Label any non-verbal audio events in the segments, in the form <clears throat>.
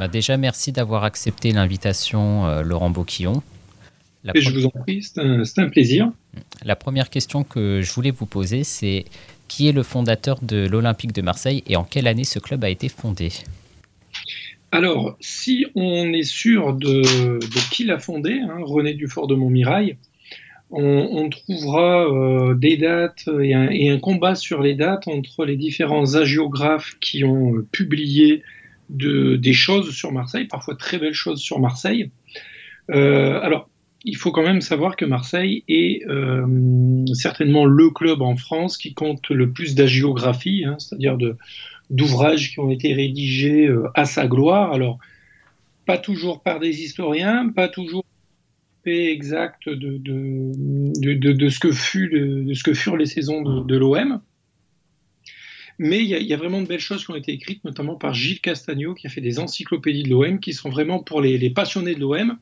Bah, déjà, merci d'avoir accepté l'invitation, euh, Laurent Boquillon. je vous en prie, c'est un, un, plaisir. La première question que je voulais vous poser, c'est qui est le fondateur de l'Olympique de Marseille et en quelle année ce club a été fondé? Alors, si on est sûr de, qui l'a fondé, hein, René Dufort de Montmirail, on, trouvera euh, des dates et un, combat sur les dates entre les différents agiographes qui ont euh, publié des choses sur Marseille, parfois très belles choses sur Marseille. Euh, alors, il faut quand même savoir que Marseille est certainement le club en France qui compte le plus d'agiographie, hein, c'est-à-dire d'ouvrages qui ont été rédigés à sa gloire. Alors, pas toujours par des historiens, pas toujours exact de, de, de, ce que fut de, ce que furent les saisons de, l'OM. Mais il y, a vraiment de belles choses qui ont été écrites, notamment par Gilles Castagno, qui a fait des encyclopédies de l'OM, qui sont vraiment pour les, passionnés de l'OM.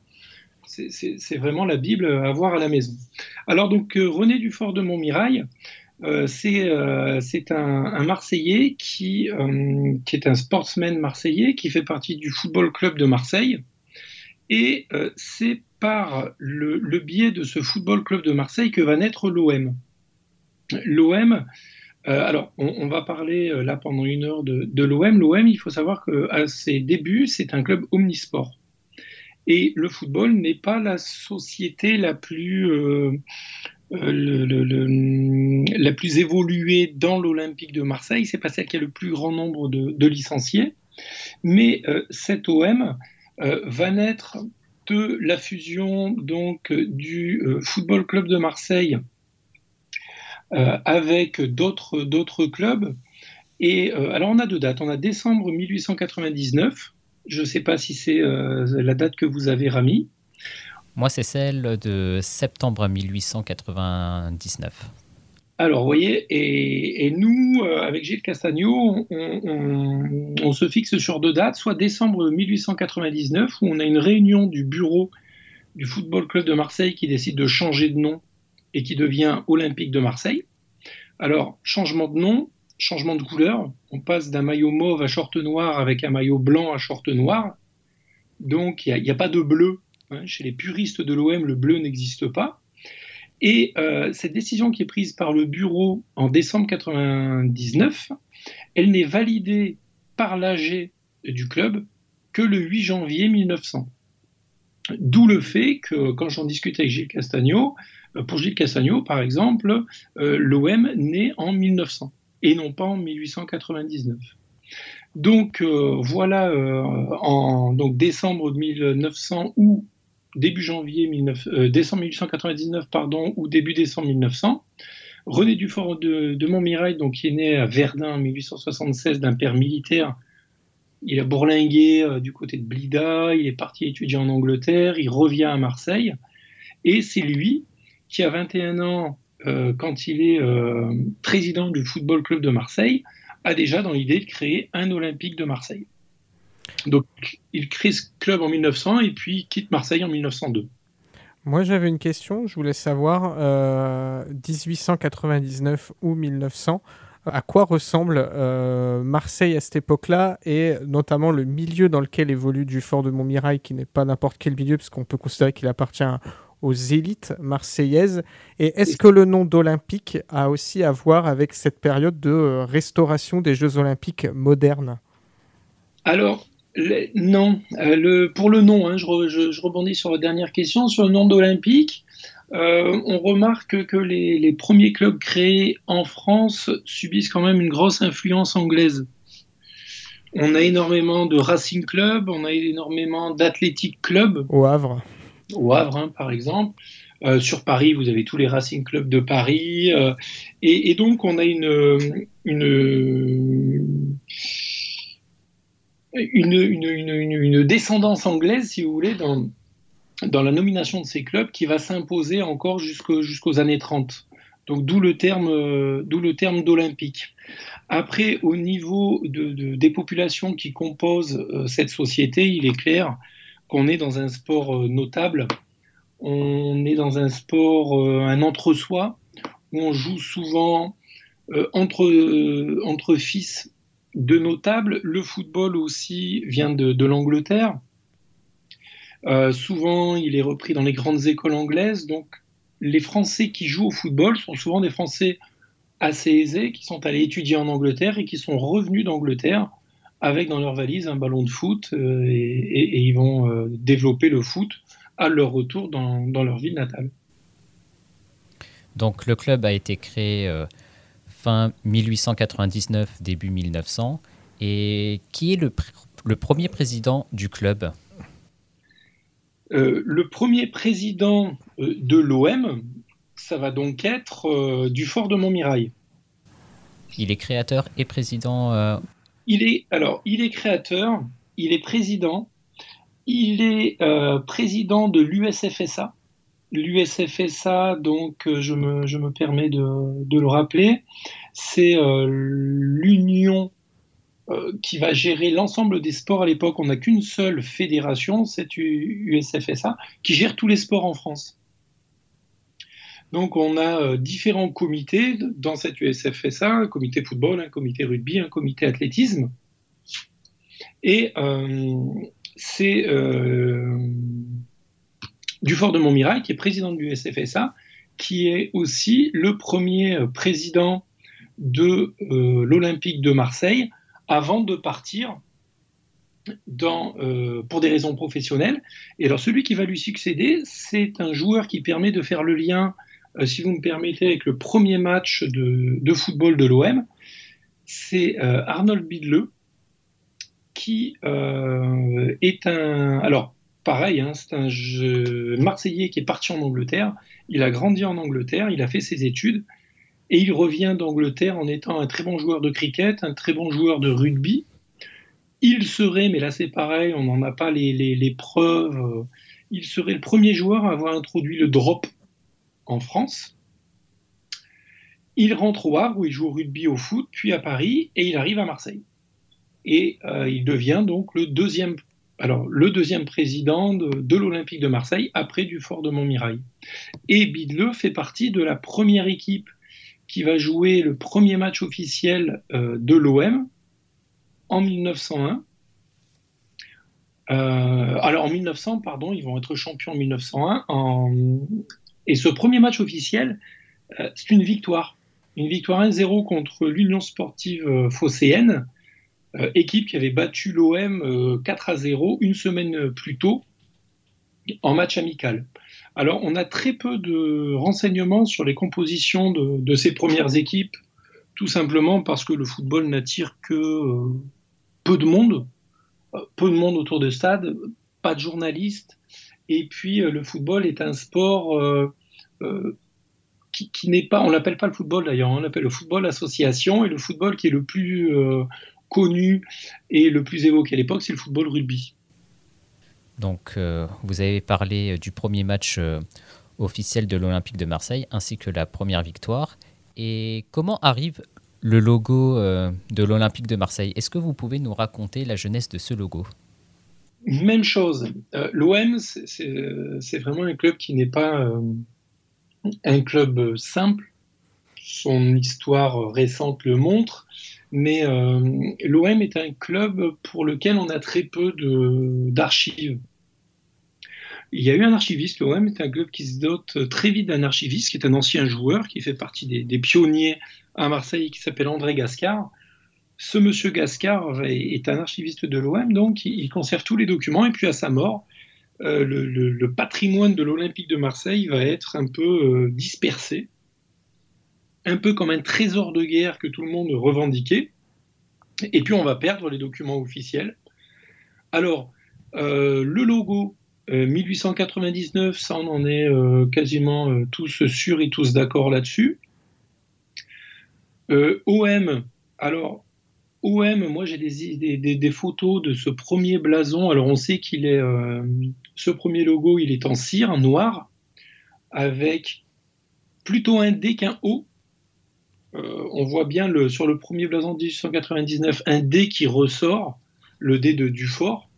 C'est vraiment la Bible à voir à la maison. Alors donc euh, René Dufort de Montmirail, euh, euh, c'est un, Marseillais qui, qui est un sportsman marseillais, qui fait partie du Football Club de Marseille. Et c'est par le, biais de ce football club de Marseille que va naître l'OM. L'OM, euh, alors on, va parler euh, là pendant une heure de, l'OM. L'OM, il faut savoir qu'à ses débuts, c'est un club omnisport. Et le football n'est pas la société la plus, euh, la plus évoluée dans l'Olympique de Marseille. C'est pas celle qui a le plus grand nombre de, licenciés. Mais cet OM va naître de la fusion donc du Football Club de Marseille avec d'autres d'autres clubs. Et euh, alors on a deux dates. On a décembre 1899. Je ne sais pas si c'est la date que vous avez, Rami. Moi, c'est celle de septembre 1899. Alors, vous voyez, et, nous, euh, avec Gilles Castagno, on, se fixe sur deux dates, soit décembre 1899, où on a une réunion du bureau du Football Club de Marseille qui décide de changer de nom et qui devient Olympique de Marseille. Alors, changement de nom, changement de couleur, on passe d'un maillot mauve à short noir avec un maillot blanc à short noir. Donc, il n'y a, pas de bleu. Hein. Chez les puristes de l'OM, le bleu n'existe pas. Et euh, cette décision qui est prise par le bureau en décembre 1999, elle n'est validée par l'AG du club que le 8 janvier 1900. D'où le fait que quand j'en discute avec Gilles Castagno, pour Gilles Castagno par exemple, euh, l'OM naît en 1900 et non pas en 1899. Donc voilà, en donc décembre 1900 où début janvier euh, décembre 1899 pardon, ou début décembre 1900. René Dufort de, Montmirail, donc, qui est né à Verdun en 1876 d'un père militaire, il a bourlingué euh, du côté de Blida, il est parti étudier en Angleterre, il revient à Marseille, et c'est lui qui, a 21 ans, euh, quand il est président du Football Club de Marseille, a déjà dans l'idée de créer un Olympique de Marseille. Donc, il crée ce club en 1900 et puis quitte Marseille en 1902. Moi, j'avais une question. Je voulais savoir, 1899 euh, ou 1900, à quoi ressemble euh, Marseille à cette époque-là et notamment le milieu dans lequel évolue du Fort de Montmirail, qui n'est pas n'importe quel milieu, parce qu'on peut considérer qu'il appartient aux élites marseillaises. Et est-ce que le nom d'Olympique a aussi à voir avec cette période de euh, restauration des Jeux olympiques modernes? Alors, non, euh, pour le nom, hein, je, rebondis sur la dernière question. Sur le nom d'Olympique, euh, on remarque que les, premiers clubs créés en France subissent quand même une grosse influence anglaise. On a énormément de Racing Club, on a énormément d'Athletic Club. Au Havre. Au Havre, hein, par exemple. Euh, sur Paris, vous avez tous les Racing Club de Paris. et, donc, on a une, une une, une, descendance anglaise, si vous voulez, dans, dans la nomination de ces clubs qui va s'imposer encore jusqu'aux années 30. Donc d'où le terme d'olympique. Après, au niveau de, des populations qui composent euh, cette société, il est clair qu'on est dans un sport euh, notable. On est dans un sport, euh, un entre-soi, où on joue souvent entre, entre fils de notable, le football aussi vient de, l'Angleterre. Euh, souvent, il est repris dans les grandes écoles anglaises. Donc, les Français qui jouent au football sont souvent des Français assez aisés qui sont allés étudier en Angleterre et qui sont revenus d'Angleterre avec dans leur valise un ballon de foot euh, et, ils vont euh, développer le foot à leur retour dans, leur ville natale. Donc le club a été créé fin 1899, début 1900. Et qui est le, le premier président du club? Euh, Le premier président euh, de l'OM, ça va donc être euh, du Fort de Montmirail. Il est créateur et président. Il est alors, il est créateur, il est président, il est président de l'USFSA. L'USFSA, donc, je me, je me permets de, le rappeler, c'est l'union euh, qui va gérer l'ensemble des sports à l'époque. On n'a qu'une seule fédération, c'est USFSA, qui gère tous les sports en France. Donc on a euh, différents comités dans cette USFSA, un comité football, un comité rugby, un comité athlétisme. Et euh, c'est Dufort de Montmirail, qui est président de l'USFSA, qui est aussi le premier président de l'Olympique de Marseille avant de partir euh, pour des raisons professionnelles. Et alors celui qui va lui succéder, c'est un joueur qui permet de faire le lien, euh, si vous me permettez, avec le premier match de, football de l'OM. C'est euh, Arnold Bidleux, qui est un... Alors, pareil, hein, c'est un Marseillais qui est parti en Angleterre. Il a grandi en Angleterre, il a fait ses études. Et il revient d'Angleterre en étant un très bon joueur de cricket, un très bon joueur de rugby. Il serait, mais là c'est pareil, on n'en a pas les, preuves, euh, il serait le premier joueur à avoir introduit le drop en France. Il rentre au Havre où il joue au rugby au foot, puis à Paris, et il arrive à Marseille. Et euh, il devient donc le deuxième, alors, le président de, l'Olympique de Marseille après du Fort de Montmirail. Et Bidleux fait partie de la première équipe qui va jouer le premier match officiel euh, de l'OM en 1901. Euh, alors en 1900, pardon, ils vont être champions en 1901. Et ce premier match officiel, euh, c'est une victoire. Une victoire 1-0 contre l'Union sportive phocéenne, équipe qui avait battu l'OM 4 0 une semaine plus tôt en match amical. Alors, on a très peu de renseignements sur les compositions de, ces premières équipes, tout simplement parce que le football n'attire que euh, peu de monde, euh, peu de monde autour de stade, pas de journalistes, et puis euh, le football est un sport qui, n'est pas, on l'appelle pas le football d'ailleurs, on l'appelle le football association, et le football qui est le plus connu et le plus évoqué à l'époque, c'est le football rugby. Donc, euh, vous avez parlé euh, du premier match euh, officiel de l'Olympique de Marseille ainsi que la première victoire. Et comment arrive le logo de l'Olympique de Marseille? Est-ce que vous pouvez nous raconter la jeunesse de ce logo? Même chose. L'OM, c'est vraiment un club qui n'est pas un club simple. Son histoire récente le montre. Mais l'OM est un club pour lequel on a très peu d'archives. Il y a eu un archiviste, l'OM est un club qui se dote très vite d'un archiviste, qui est un ancien joueur, qui fait partie des, pionniers à Marseille, qui s'appelle André Gascard. Ce monsieur Gascard est, un archiviste de l'OM, donc il conserve tous les documents, et puis à sa mort, euh, le, patrimoine de l'Olympique de Marseille va être un peu euh, dispersé, un peu comme un trésor de guerre que tout le monde revendiquait, et puis on va perdre les documents officiels. Alors, euh, le logo 1899, euh, ça on en est quasiment tous sûrs et tous d'accord là-dessus. OM, alors OM, moi j'ai des, photos de ce premier blason. Alors on sait qu'il est, ce premier logo, il est en cire, noir, avec plutôt un D qu'un O. on voit bien sur le premier blason de 1899 un D qui ressort, le D de Dufort.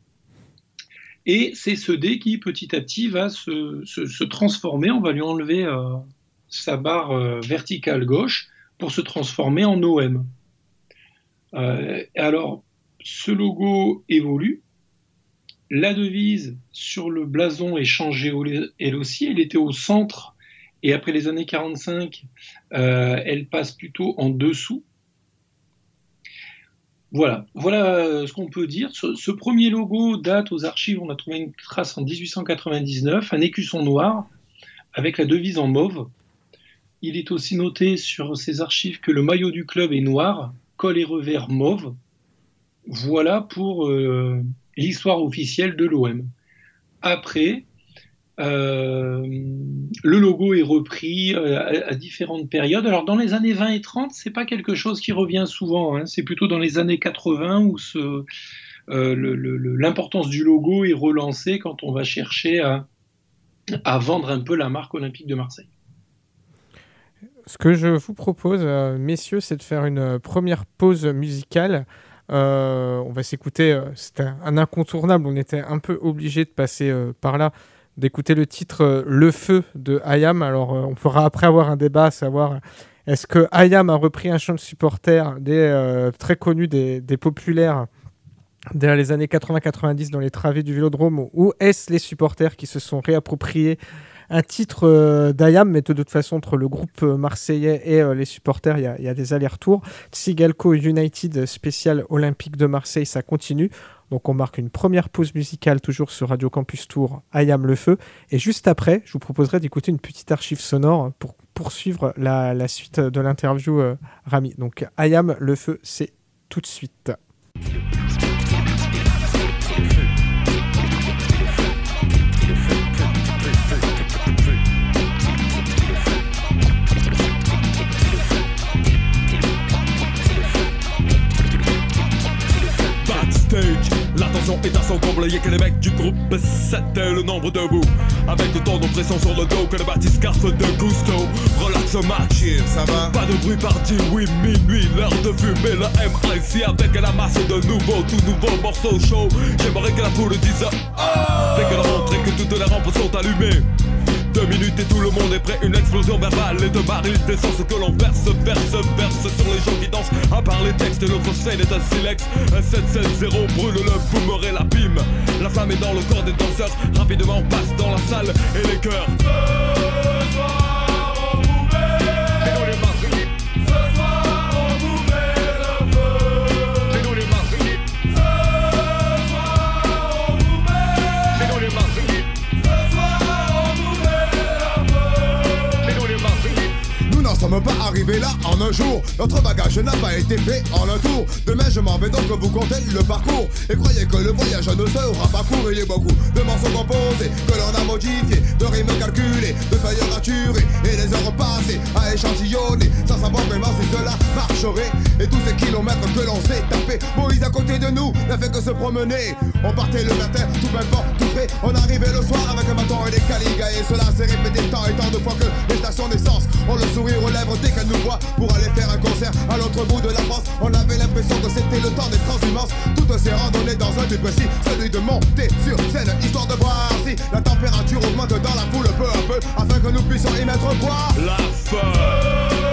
Et c'est ce dé qui, petit à petit, va se, transformer. On va lui enlever euh, sa barre euh, verticale gauche pour se transformer en OM. Alors, ce logo évolue. La devise sur le blason est changée elle aussi. Elle était au centre et après les années 45, elle passe plutôt en dessous. Voilà, voilà euh, ce qu'on peut dire. Ce, premier logo date aux archives, on a trouvé une trace en 1899, un écusson noir avec la devise en mauve. Il est aussi noté sur ces archives que le maillot du club est noir, col et revers mauve. Voilà pour euh, l'histoire officielle de l'OM. Après, euh, le logo est repris euh, à, différentes périodes. Alors dans les années 20 et 30, c'est pas quelque chose qui revient souvent. Hein. C'est plutôt dans les années 80 où ce, l'importance du logo est relancée quand on va chercher à, vendre un peu la marque olympique de Marseille. Ce que je vous propose, messieurs, c'est de faire une première pause musicale. on va s'écouter, c'était un incontournable, on était un peu obligé de passer par là d'écouter le titre euh, Le Feu de Ayam. Alors, euh, on pourra après avoir un débat savoir est-ce que Ayam a repris un chant de supporters des, euh, très connu des, populaires dans les années 80-90 dans les travées du Vélodrome ou est-ce les supporters qui se sont réappropriés un titre d'Ayam, mais de toute façon, entre le groupe marseillais et les supporters, il y, a des allers-retours. Tsigalco United spécial olympique de Marseille, ça continue. Donc on marque une première pause musicale toujours sur Radio Campus Tour, Ayam le Feu. Et juste après, je vous proposerai d'écouter une petite archive sonore pour poursuivre la, suite de l'interview euh, Rami. Donc Ayam le Feu, c'est tout de suite. L'attention est à son comble, y'a que les mecs du groupe 7 le nombre debout Avec autant d'oppression sur le dos que le bathyscarpe de Gusto. Relax match, ça va? Pas de bruit parti, oui minuit, l'heure de fumer le MIC Avec la masse de nouveaux, tout nouveaux morceaux chauds. J'aimerais que la foule dise oh! Dès que la montre et que toutes les rampes sont allumées deux minutes et tout le monde est prêt, une explosion verbale et de barils d'essence que l'on verse, verse, verse sur les gens qui dansent. À part les textes, l'autre scène est un silex. Un 7-7-0 brûle le boomer et la. La flamme est dans le corps des danseurs, rapidement passe dans la salle et les cœurs. Pas arrivés là en un jour. Notre bagage n'a pas été fait en un tour. Demain, je m'en vais donc vous compter le parcours. Et croyez que le voyage ne sera pas court. Il y a beaucoup de morceaux composés que l'on a modifiés, de rimes calculées, de feuilles raturées et les heures passées à échantillonner sans savoir vraiment si cela marcherait. Et tous ces kilomètres que l'on s'est tapé, Moïse à côté de nous n'a fait que se promener. On partait le matin, tout pas, tout fait. On arrivait le soir avec un bâton et des caligas. Et cela s'est répété tant et tant de fois que les stations d'essence ont le sourire lèvres dès qu'elle nous voit pour aller faire un concert à l'autre bout de la France. On avait l'impression que c'était le temps des transhumances. Toutes ces randonnées dans un but précis, celui de monter sur scène, histoire de voir si la température augmente dans la foule peu à peu, afin que nous puissions y mettre quoi La fin.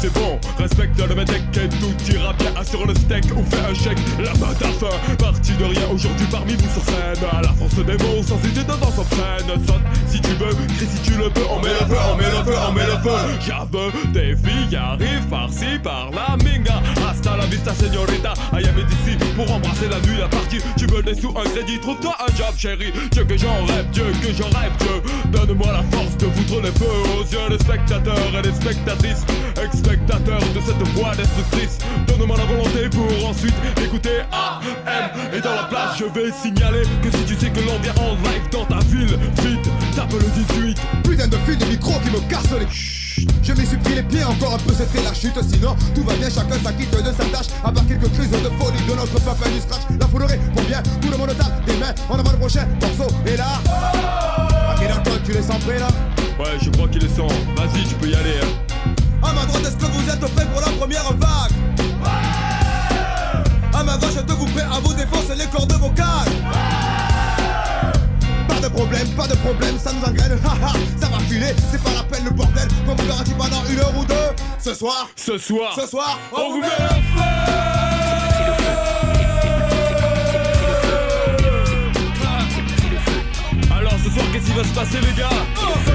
C'est bon. Respecte le mec et tout ira bien. Assure le steak ou fais un chèque. La main à parti de rien aujourd'hui parmi vous sur scène. À la force des mots, sans idée dedans s'entraîne. Saute si tu veux, crie si tu le peux. On met le feu, on met le feu, on met le feu. J'aveux, des filles arrivent par-ci, par-là, minga. Hasta la vista, señorita. Am d'ici pour embrasser la nuit, la partie. Tu veux des sous, un crédit, trouve-toi un job, chérie. Dieu que j'en rêve, Dieu que j'en rêve, Dieu. Donne-moi la force de foutre les feux aux yeux des spectateurs et des spectatrices. Spectateur de cette voix destructrice Donne-moi la volonté pour ensuite écouter AM Et dans la place je vais signaler Que si tu sais que l'on vient en live dans ta ville Vite, tape le 18 Putain de fil de micro qui me casse les... Je m'y suis pris les pieds, encore un peu c'était la chute. Sinon, tout va bien, chacun s'acquitte de sa tâche. À part quelques crises de folie de notre papa du scratch. La foulerie pour bien, tout le monde tape des mains en avant le prochain morceau. Et là, à quel tu les sens prêts là? Ouais, je crois qu'il est sans. Vas-y, tu peux y aller. Hein. À ma droite, est-ce que vous êtes prêts pour la première vague À ma gauche, êtes-vous prêts à vous défoncer les cordes vocales Pas de problème, pas de problème, ça nous engraine, <laughs> haha, ça va filer, c'est pas la peine le bordel, qu'on vous garantit pendant une heure ou deux. Ce soir, Ce soir, ce soir, on vous met le feu Alors ce soir, qu'est-ce qui va se passer, les gars? Tu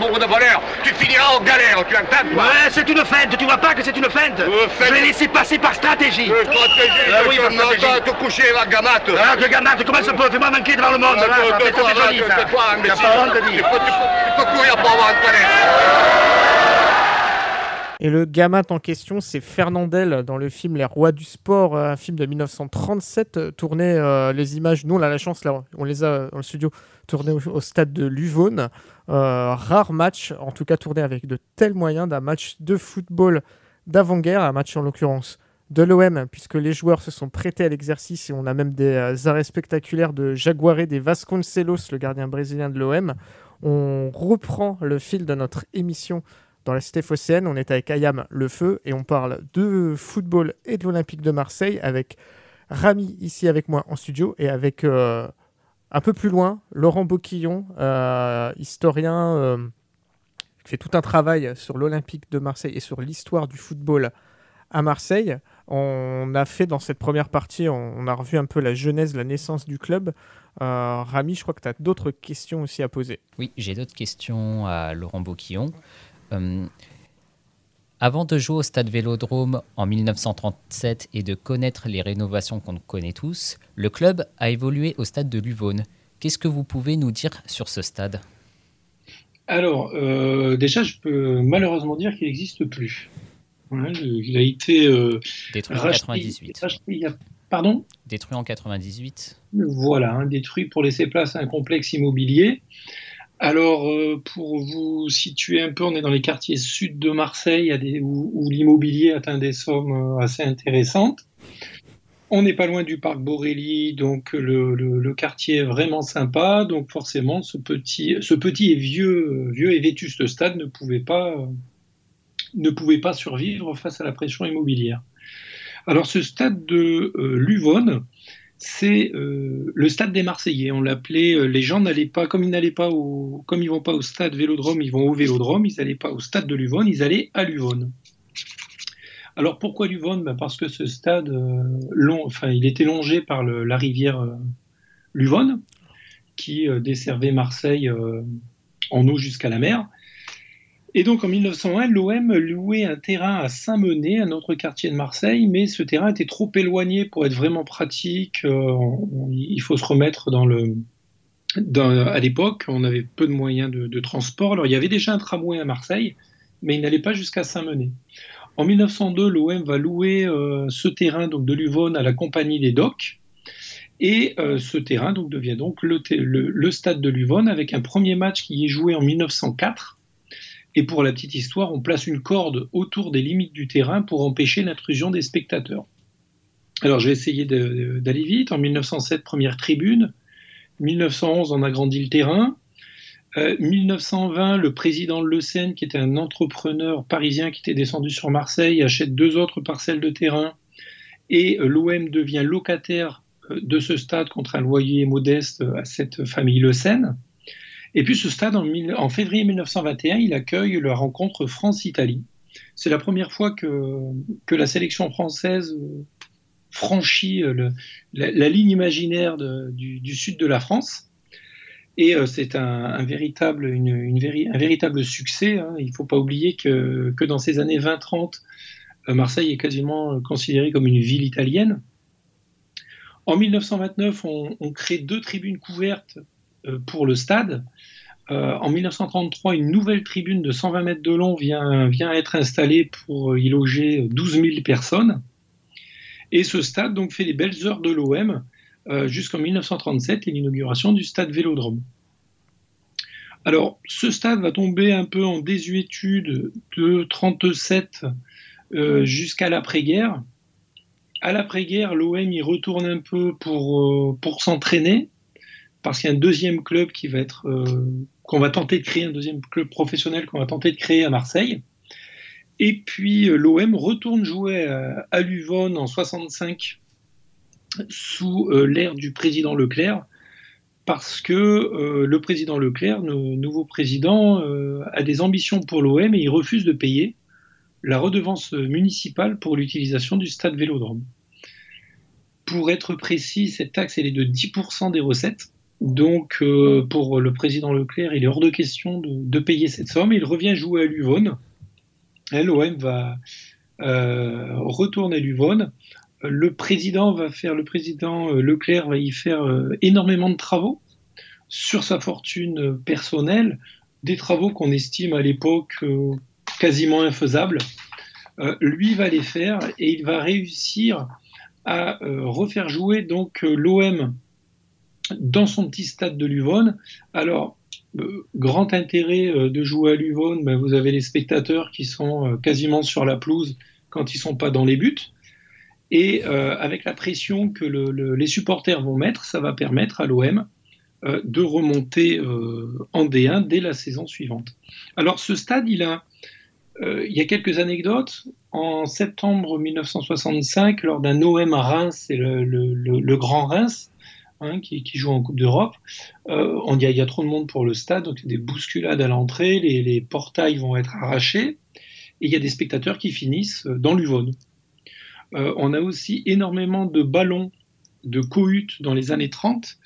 100 000 francs bourre de voleur. Tu finiras en galère, tu entends, toi Ouais, c'est une feinte, tu vois pas que c'est une feinte Euh. Je l'ai laissé passer par stratégie. Euh, stratégie, Ah oui, par stratégie. te coucher, la gamate. Ah, que gamate, comment ça peut Fais-moi manquer devant le monde, là, ça ça fait joli, ça. C'est toi, T'as pas honte, <laughs> Tu dis. peux, tu courir pour avoir un palais. Et le gamat en question, c'est Fernandel dans le film Les Rois du Sport, euh, un film de 1937, euh, tourné, euh, les images, nous on a la chance, là, on les a euh, dans le studio, tourné au, au stade de Luvone. Euh, rare match, en tout cas tourné avec de tels moyens, d'un match de football d'avant-guerre, un match en l'occurrence de l'OM, puisque les joueurs se sont prêtés à l'exercice et on a même des euh, arrêts spectaculaires de Jaguaré, des Vasconcelos, le gardien brésilien de l'OM. On reprend le fil de notre émission dans la cité phocéenne. On est avec Ayam Le Feu et on parle de football et de l'Olympique de Marseille avec Rami ici avec moi en studio et avec euh, un peu plus loin Laurent Boquillon, euh, historien euh, fait tout un travail sur l'Olympique de Marseille et sur l'histoire du football à Marseille. On a fait dans cette première partie, on, a revu un peu la genèse, la naissance du club. Euh, Rami, je crois que tu as d'autres questions aussi à poser. Oui, j'ai d'autres questions à Laurent Boquillon. Euh, avant de jouer au stade Vélodrome en 1937 et de connaître les rénovations qu'on connaît tous, le club a évolué au stade de Luvone. Qu'est-ce que vous pouvez nous dire sur ce stade? Alors, euh, déjà, je peux malheureusement dire qu'il n'existe plus. Le- il a été euh, Détruit en racheté, 98. racheté il y a- Pardon? Détruit en 98. Voilà, hein, détruit pour laisser place à un complexe immobilier. Alors, euh, pour vous situer un peu, on est dans les quartiers sud de Marseille, où, l'immobilier atteint des sommes euh, assez intéressantes. On n'est pas loin du parc Borelli, donc le, le- le quartier est vraiment sympa. Donc forcément, ce petit, ce petit et vieux, vieux et vétuste stade ne pouvait pas, ne pouvait pas survivre face à la pression immobilière. Alors ce stade de euh, Luvone, c'est euh, le stade des Marseillais. On l'appelait. euh, les gens n'allaient pas, comme ils n'allaient pas au, comme ils vont pas au stade Vélodrome, ils vont au Vélodrome. Ils n'allaient pas au stade de Luvone, ils allaient à Luvone. Alors pourquoi Luvone? Ben, Parce que ce stade, euh, long, enfin, il était longé par la rivière Luvone, qui desservait Marseille en eau jusqu'à la mer. Et donc en 1901, l'OM louait un terrain à Saint-Menet, un autre quartier de Marseille, mais ce terrain était trop éloigné pour être vraiment pratique. Euh, il faut se remettre à l'époque, on avait peu de moyens de, transport. Alors il y avait déjà un tramway à Marseille, mais il n'allait pas jusqu'à Saint-Menet. En 1902, l'OM va louer euh, ce terrain donc de Luvone à la compagnie des Docks. Et euh, ce terrain donc, devient donc le, le- stade de Luvone avec un premier match qui est joué en 1904. Et pour la petite histoire, on place une corde autour des limites du terrain pour empêcher l'intrusion des spectateurs. Alors je vais essayer d'aller vite. En 1907, première tribune. 1911, on agrandit le terrain. Euh, 1920, le président Le Sen, qui était un entrepreneur parisien qui était descendu sur Marseille, achète deux autres parcelles de terrain et euh, l'OM devient locataire de ce stade contre un loyer modeste à cette famille Le Seine. Et puis ce stade, en, février 1921, il accueille la rencontre France-Italie. C'est la première fois que, que la sélection française franchit la, ligne imaginaire du, sud de la France. Et euh, c'est un, véritable, un véritable succès. Hein. Il ne faut pas oublier que, que dans ces années 20-30, euh, Marseille est quasiment considérée comme une ville italienne. En 1929, on, crée deux tribunes couvertes euh, pour le stade. en 1933, une nouvelle tribune de 120 mètres de long vient, être installée pour y loger 12 000 personnes. Et ce stade donc fait les belles heures de l'OM euh, jusqu'en 1937 et l'inauguration du stade Vélodrome. Alors, ce stade va tomber un peu en désuétude de 37 euh, jusqu'à l'après-guerre. À l'après-guerre, l'OM y retourne un peu euh, pour s'entraîner, parce qu'il y a un deuxième club qui va être qu'on va tenter de créer, un deuxième club professionnel qu'on va tenter de créer à Marseille. Et puis l'OM retourne jouer à, Luvonne en 65 sous euh, l'ère du président Leclerc, parce que euh, le président Leclerc, le nouveau président, euh, a des ambitions pour l'OM et il refuse de payer la redevance municipale pour l'utilisation du stade Vélodrome. Pour être précis, cette taxe elle est de 10% des recettes. Donc pour le président Leclerc, il est hors de question de, payer cette somme. Il revient jouer à Luvonne. L'OM va retourner à Luvonne le président va faire, le président euh, Leclerc va y faire euh, énormément de travaux sur sa fortune personnelle, des travaux qu'on estime à l'époque euh, quasiment infaisables. lui va les faire et il va réussir à refaire jouer donc l'OM dans son petit stade de Luvonne. Alors, grand intérêt de jouer à Luvonne, ben, vous avez les spectateurs qui sont quasiment sur la pelouse quand ils sont pas dans les buts. Et euh, avec la pression que les supporters vont mettre, ça va permettre à l'OM euh, de remonter euh, en D1 dès la saison suivante. Alors ce stade, il, a, il y a quelques anecdotes. En septembre 1965, lors d'un OM à Reims, c'est le, Grand Reims, hein, qui, joue en Coupe d'Europe. dit il y a trop de monde pour le stade, donc y des bousculades à l'entrée, les, portails vont être arrachés, et il y a des spectateurs qui finissent dans l'Uvonne. Euh, on a aussi énormément de ballons de cohut dans les années 30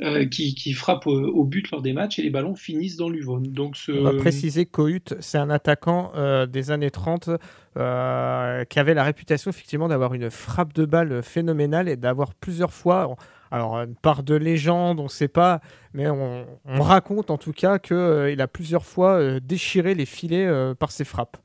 euh, qui, frappent au, but lors des matchs et les ballons finissent dans l'Uvonne. Donc On va préciser Cohut, c'est un attaquant euh, des années 30 qui avait la réputation effectivement d'avoir une frappe de balle phénoménale et d'avoir plusieurs fois, alors une part de légende, on ne sait pas, mais on, raconte en tout cas qu'il a plusieurs fois déchiré les filets par ses frappes.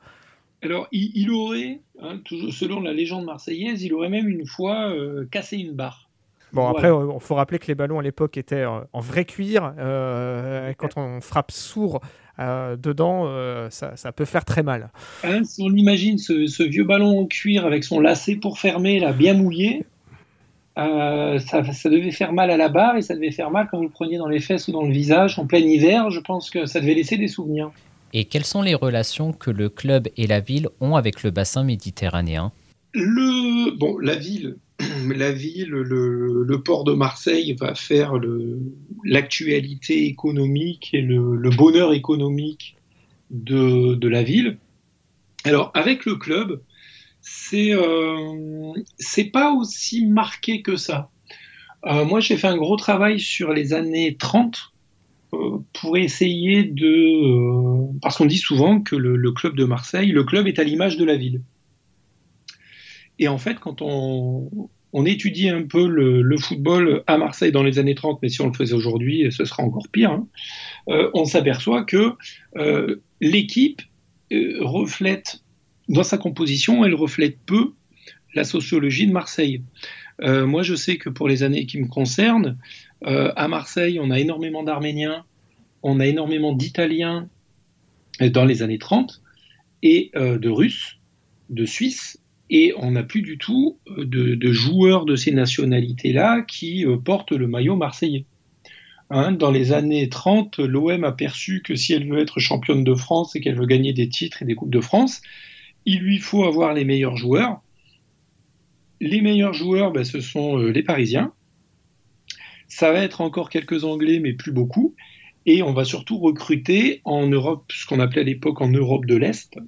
Alors, il, aurait, hein, selon la légende marseillaise, il aurait même une fois euh, cassé une barre. Bon, après, il faut rappeler que les ballons à l'époque étaient euh, en vrai cuir. Euh, quand on frappe sourd dedans, ça, peut faire très mal. Hein, si on imagine ce, vieux ballon en cuir avec son lacet pour fermer, là, bien mouillé, ça, ça, devait faire mal à la barre et ça devait faire mal quand vous le preniez dans les fesses ou dans le visage en plein hiver. Je pense que ça devait laisser des souvenirs. Et quelles sont les relations que le club et la ville ont avec le bassin méditerranéen? Le, bon, la ville, <clears throat> la ville le, port de Marseille va faire l'actualité économique et le, bonheur économique de, de, la ville. Alors, avec le club, c'est euh, c'est pas aussi marqué que ça. Euh, moi, j'ai fait un gros travail sur les années 30 euh, pour essayer de... Parce qu'on dit souvent que le, club de Marseille, le club est à l'image de la ville. Et en fait, quand on, étudie un peu le, football à Marseille dans les années 30, mais si on le faisait aujourd'hui, ce sera encore pire, hein, on s'aperçoit que l'équipe reflète, dans sa composition, elle reflète peu la sociologie de Marseille. moi, je sais que pour les années qui me concernent, euh, à Marseille, on a énormément d'Arméniens, on a énormément d'Italiens dans les années 30, et euh, de Russes, de Suisses, et on n'a plus du tout euh, de, joueurs de ces nationalités-là qui portent le maillot marseillais. Hein, dans les années 30, l'OM a perçu que si elle veut être championne de France et qu'elle veut gagner des titres et des Coupes de France, il lui faut avoir les meilleurs joueurs. Les meilleurs joueurs, ben, ce sont les Parisiens, Ça va être encore quelques Anglais, mais plus beaucoup. Et on va surtout recruter en Europe, ce qu'on appelait à l'époque en Europe de l'Est.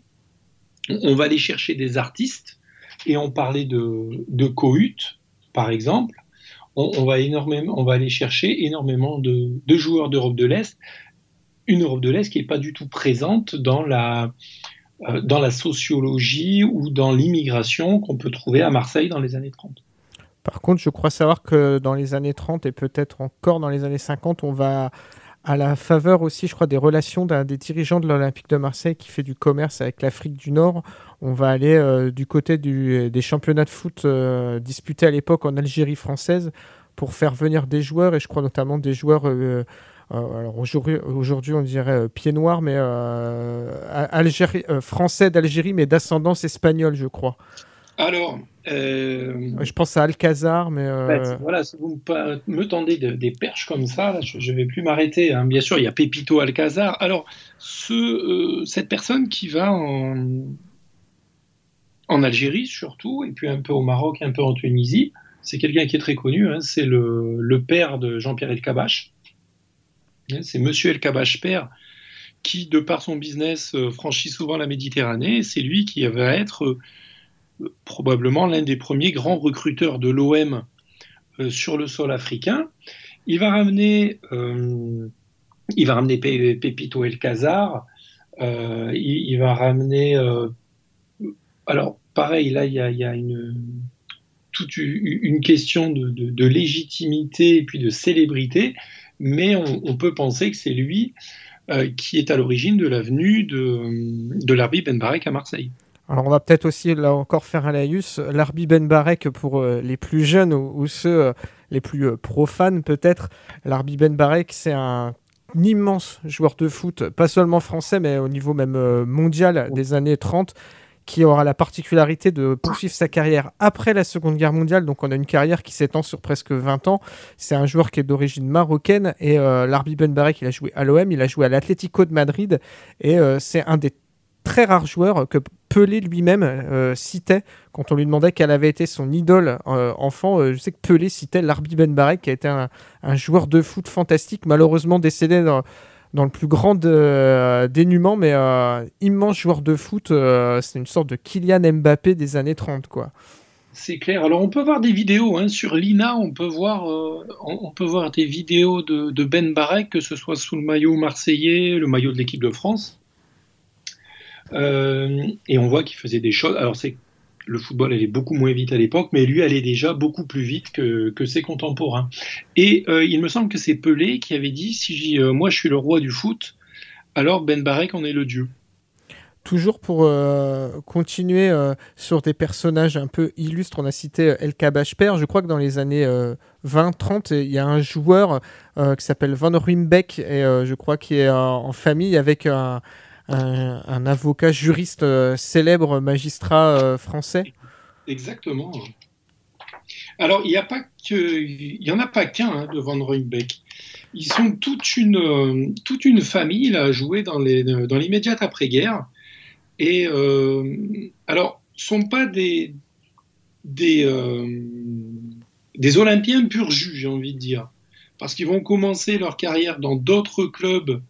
On va aller chercher des artistes, et on parlait de, de Cohut, par exemple. On, va aller chercher énormément de, joueurs d'Europe de l'Est. Une Europe de l'Est qui n'est pas du tout présente dans la, euh, dans la sociologie ou dans l'immigration qu'on peut trouver à Marseille dans les années 30. Par contre, je crois savoir que dans les années 30 et peut-être encore dans les années 50, on va à la faveur aussi, je crois, des relations des dirigeants de l'Olympique de Marseille qui fait du commerce avec l'Afrique du Nord. On va aller euh, du côté des championnats de foot euh, disputés à l'époque en Algérie française pour faire venir des joueurs, et je crois notamment des joueurs euh, alors aujourd'hui, on dirait euh, pied noir, mais euh, Algérie, français d'Algérie, mais d'ascendance espagnole, je crois. Alors, je pense à Alcazar, mais voilà, si vous me, tendez des perches comme ça, je ne vais plus m'arrêter. Hein. Bien sûr, il y a Pepito Alcazar. Alors, ce, cette personne qui va en, en Algérie surtout, et puis un peu au Maroc, un peu en Tunisie, c'est quelqu'un qui est très connu. Hein. c'est le, le, père de Jean-Pierre Elkabach. C'est Monsieur El Kabash Père qui, de par son business, euh, franchit souvent la Méditerranée. C'est lui qui va être euh, probablement l'un des premiers grands recruteurs de l'OM euh, sur le sol africain. Il va ramener, il va ramener Pepito El Cazar. Il, va ramener. alors, pareil, là, il y a, une, toute une question de, de, légitimité et puis de célébrité mais on, peut penser que c'est lui euh, qui est à l'origine de la venue de, de l'Arbi Ben Barek à Marseille. Alors on va peut-être aussi là encore faire un laïus. L'Arbi Ben Barek pour euh, les plus jeunes ou, ceux euh, les plus profanes peut-être. L'Arbi Ben Barek c'est un immense joueur de foot, pas seulement français mais au niveau même mondial des années 30 qui aura la particularité de poursuivre sa carrière après la Seconde Guerre mondiale. Donc on a une carrière qui s'étend sur presque 20 ans. C'est un joueur qui est d'origine marocaine et euh, Larbi Benbarek, il a joué à l'OM, il a joué à l'Atlético de Madrid et euh, c'est un des très rares joueurs que Pelé lui-même euh, citait quand on lui demandait quelle avait été son idole enfant. je sais que Pelé citait Larbi Benbarek qui a été un, joueur de foot fantastique, malheureusement décédé dans dans le plus grand euh, dénuement, mais euh, immense joueur de foot. Euh, c'est une sorte de Kylian Mbappé des années 30, quoi. C'est clair. Alors on peut voir des vidéos hein. sur l'INA, on peut voir, on, peut voir des vidéos de, Ben Barek, que ce soit sous le maillot marseillais, le maillot de l'équipe de France. et on voit qu'il faisait des choses. Alors c'est le football allait beaucoup moins vite à l'époque, mais lui allait déjà beaucoup plus vite que, ses contemporains. Et euh, il me semble que c'est Pelé qui avait dit si euh, moi je suis le roi du foot, alors Ben Barek en est le dieu. Toujours pour euh, continuer sur des personnages un peu illustres, on a cité El Kabash Père. Je crois que dans les années 20-30, il y a un joueur qui s'appelle Van Ruymbeck, et je crois qu'il est en famille avec un, un, avocat juriste euh, célèbre, magistrat euh, français Exactement. Alors, il n'y a pas en a pas qu'un hein, de Van Ruybeck. Ils sont toute une, euh, toute une famille à jouer dans, les, dans l'immédiate après-guerre. Et alors, sont pas des, des, des Olympiens pur jus, j'ai envie de dire. Parce qu'ils vont commencer leur carrière dans d'autres clubs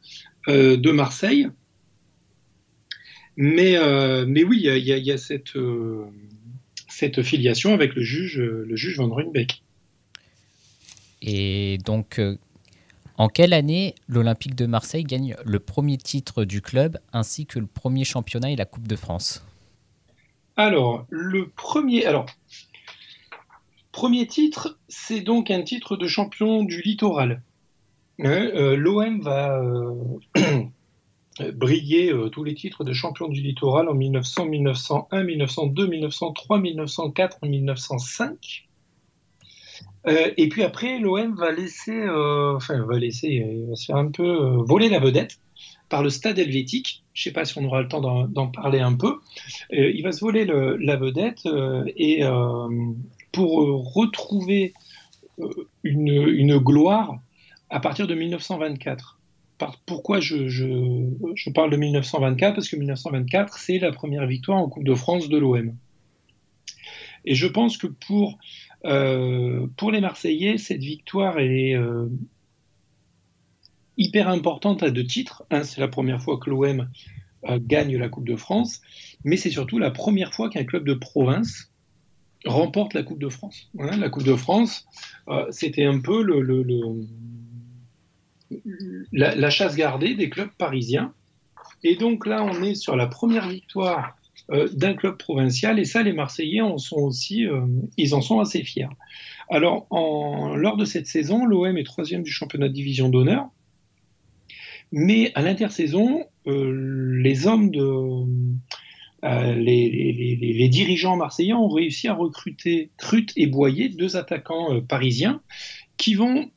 de Marseille. Mais, euh, mais oui, il y, a, cette, euh, cette filiation avec le juge, le juge Van Ruynbeck. Et donc, euh, en quelle année l'Olympique de Marseille gagne le premier titre du club ainsi que le premier championnat et la Coupe de France? Alors, le premier, alors, premier titre, c'est donc un titre de champion du littoral. L'OM va <clears throat> briller euh, tous les titres de champion du littoral en 1900, 1901, 1902, 1903, 1904, 1905. et puis après, l'OM va laisser, euh, enfin, va laisser, va se faire un peu euh, voler la vedette par le stade helvétique. Je ne sais pas si on aura le temps d'en parler un peu. il va se voler la vedette et pour retrouver une gloire à partir de 1924 pourquoi je, parle de 1924 Parce que 1924, c'est la première victoire en Coupe de France de l'OM. Et je pense que pour pour les Marseillais, cette victoire est hyper importante à deux titres. C'est la première fois que l'OM gagne la Coupe de France, mais c'est surtout la première fois qu'un club de province remporte la Coupe de France. la Coupe de France, c'était un peu le, la, chasse gardée des clubs parisiens. Et donc là, on est sur la première victoire euh, d'un club provincial, et ça, les Marseillais en sont aussi, euh, ils en sont assez fiers. Alors, lors de cette saison, l'OM est troisième du championnat de division d'honneur, mais à l'intersaison, euh, les hommes de, les, les, dirigeants marseillais ont réussi à recruter Crut et Boyer, deux attaquants parisiens, qui vont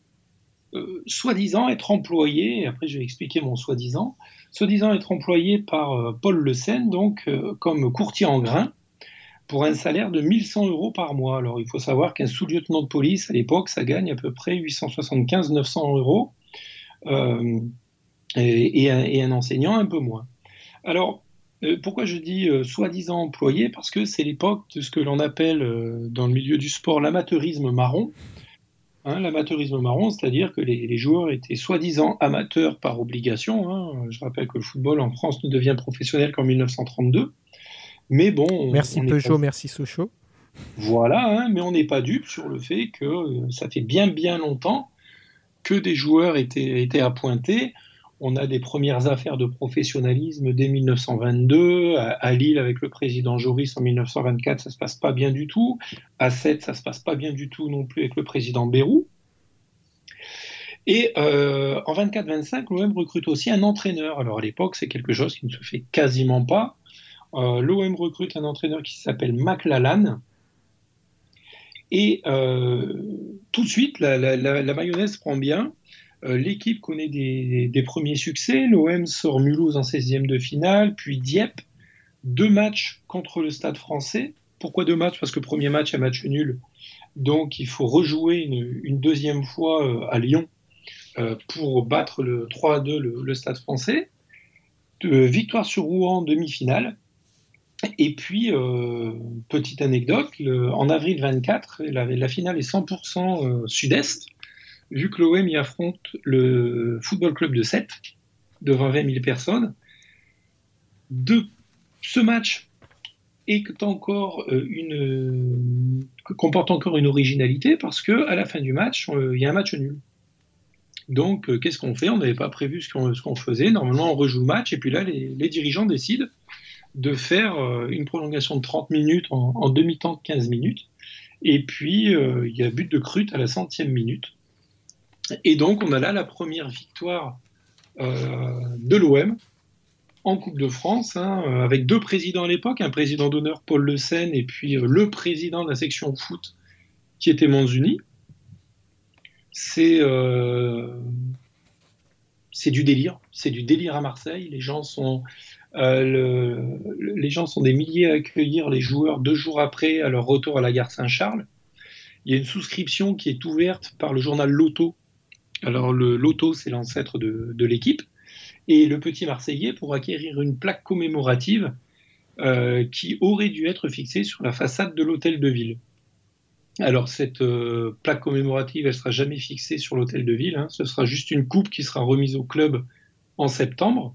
euh, soi-disant être employé, après je vais expliquer mon soi-disant, soi-disant être employé par euh, Paul Le Seine, donc euh, comme courtier en grains, pour un salaire de 1100 euros par mois. Alors il faut savoir qu'un sous-lieutenant de police à l'époque, ça gagne à peu près 875-900 euros, et, un, enseignant un peu moins. Alors pourquoi je dis soi-disant employé? Parce que c'est l'époque de ce que l'on appelle dans le milieu du sport l'amateurisme marron. Hein, l'amateurisme marron, c'est-à-dire que les, joueurs étaient soi-disant amateurs par obligation. Hein. Je rappelle que le football en France ne devient professionnel qu'en 1932. Mais bon. Merci Peugeot, merci Sochaux. Voilà, hein, mais on n'est pas dupe sur le fait que euh, ça fait bien bien longtemps que des joueurs étaient, étaient appointés. On a des premières affaires de professionnalisme dès 1922. À, Lille, avec le président Joris en 1924, ça se passe pas bien du tout. À 7, ça se passe pas bien du tout non plus avec le président Bérou. Et euh, en 24-25, l'OM recrute aussi un entraîneur. Alors à l'époque, c'est quelque chose qui ne se fait quasiment pas. Euh, L'OM recrute un entraîneur qui s'appelle McLallan. Et euh, tout de suite, la, la, mayonnaise prend bien. Euh, l'équipe connaît des, premiers succès. L'OM sort Mulhouse en 16e de finale, puis Dieppe. Deux matchs contre le Stade français. Pourquoi deux matchs? Parce que premier match, un match nul. Donc il faut rejouer une, deuxième fois euh, à Lyon euh, pour battre le 3 2 le, Stade français. victoire sur Rouen demi-finale. Et puis, petite anecdote, en avril 24, la, la finale est 100% sud-est vu que l'OM y affronte le Football Club de 7, devant 20 000 personnes, ce match euh, comporte encore une originalité parce que à la fin du match, euh, il y a un match nul. Donc, euh, qu'est-ce qu'on fait? On n'avait pas prévu ce qu'on faisait. Normalement, on rejoue le match et puis là, les, dirigeants décident de faire une prolongation de 30 minutes en, demi-temps de 15 minutes. Et puis, il y a but de Crut à la centième minute. Et donc, on a là la première victoire euh, de l'OM en Coupe de France, hein, euh, avec deux présidents à l'époque, un président d'honneur Paul Le Seine et puis euh, le président de la section foot qui était Manzuni. C'est c'est du délire, c'est du délire à Marseille. Les gens sont les gens sont des milliers à accueillir les joueurs deux jours après à leur retour à la gare Saint-Charles. Il y a une souscription qui est ouverte par le journal Loto alors le loto, c'est l'ancêtre de, l'équipe. Et le petit Marseillais pour acquérir une plaque commémorative euh, qui aurait dû être fixée sur la façade de l'hôtel de ville. Alors cette euh, plaque commémorative, elle sera jamais fixée sur l'hôtel de ville. Hein. Ce sera juste une coupe qui sera remise au club en septembre.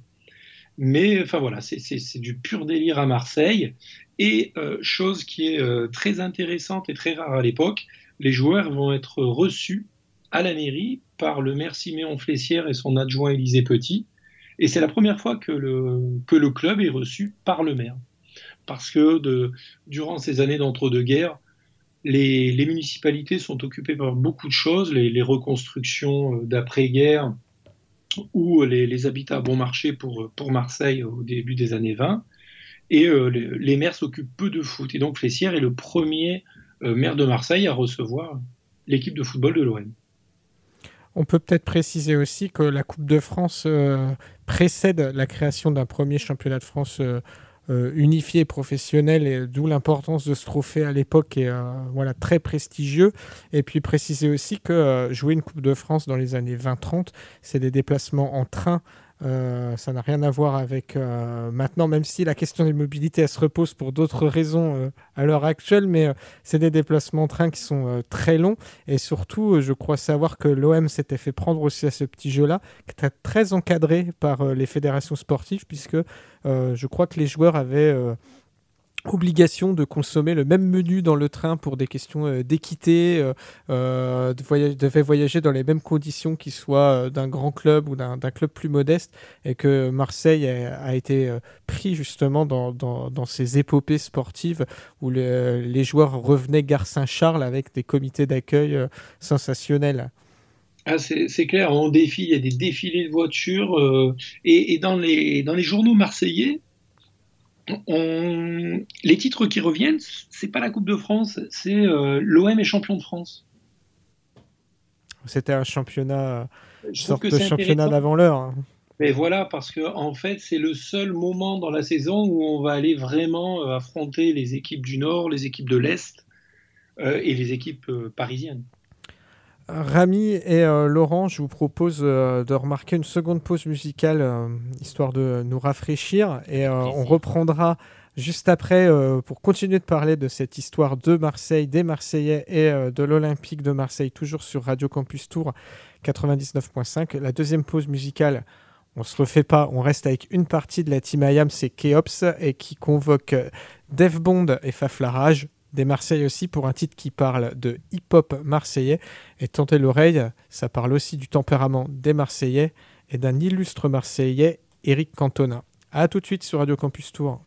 Mais enfin voilà, c'est du pur délire à Marseille. Et euh, chose qui est très intéressante et très rare à l'époque, les joueurs vont être reçus à la mairie par le maire Siméon Flessière et son adjoint Élisée Petit. Et c'est la première fois que le, que le club est reçu par le maire. Parce que de, durant ces années d'entre-deux-guerres, les, les, municipalités sont occupées par beaucoup de choses, les, reconstructions euh, d'après-guerre ou les, les, habitats bon marché pour, pour Marseille au début des années 20. Et euh, les, maires s'occupent peu de foot. Et donc Flessière est le premier euh, maire de Marseille à recevoir l'équipe de football de l'OM. On peut peut-être préciser aussi que la Coupe de France euh, précède la création d'un premier championnat de France euh, euh, unifié professionnel, et d'où l'importance de ce trophée à l'époque est voilà, très prestigieux. Et puis préciser aussi que jouer une Coupe de France dans les années 20-30, c'est des déplacements en train Euh, ça n'a rien à voir avec euh, maintenant, même si la question des mobilités elle se repose pour d'autres raisons euh, à l'heure actuelle, mais c'est des déplacements en train qui sont très longs. Et surtout, je crois savoir que l'OM s'était fait prendre aussi à ce petit jeu-là, qui était très encadré par les fédérations sportives, puisque je crois que les joueurs avaient obligation de consommer le même menu dans le train pour des questions euh, d'équité, euh, euh, de voyager, devait voyager dans les mêmes conditions qu'ils soient d'un grand club ou d'un club plus modeste, et que Marseille a, été pris justement dans, dans, ces épopées sportives où les joueurs revenaient gare Saint-Charles avec des comités d'accueil sensationnels. Ah, c'est clair, en défi, il y a des défilés de voitures, et, et, dans, les, dans les journaux marseillais, les titres qui reviennent, c'est pas la Coupe de France, c'est euh, l'OM est champion de France. C'était un championnat, sorte de championnat d'avant l'heure. Hein. Mais voilà, parce que en fait, c'est le seul moment dans la saison où on va aller vraiment euh, affronter les équipes du Nord, les équipes de l'Est euh, et les équipes parisiennes. Rami et euh, Laurent, je vous propose euh, de remarquer une seconde pause musicale, euh, histoire de nous rafraîchir, et on reprendra juste après pour continuer de parler de cette histoire de Marseille, des Marseillais et de l'Olympique de Marseille, toujours sur Radio Campus Tour 99.5. La deuxième pause musicale, on se refait pas, on reste avec une partie de la team IAM, c'est Keops, et qui convoque Dev Bond et Faflarage des Marseillais aussi pour un titre qui parle de hip-hop marseillais. Et tentez l'oreille, ça parle aussi du tempérament des Marseillais et d'un illustre Marseillais, Eric Cantona. A tout de suite sur Radio Campus Tour.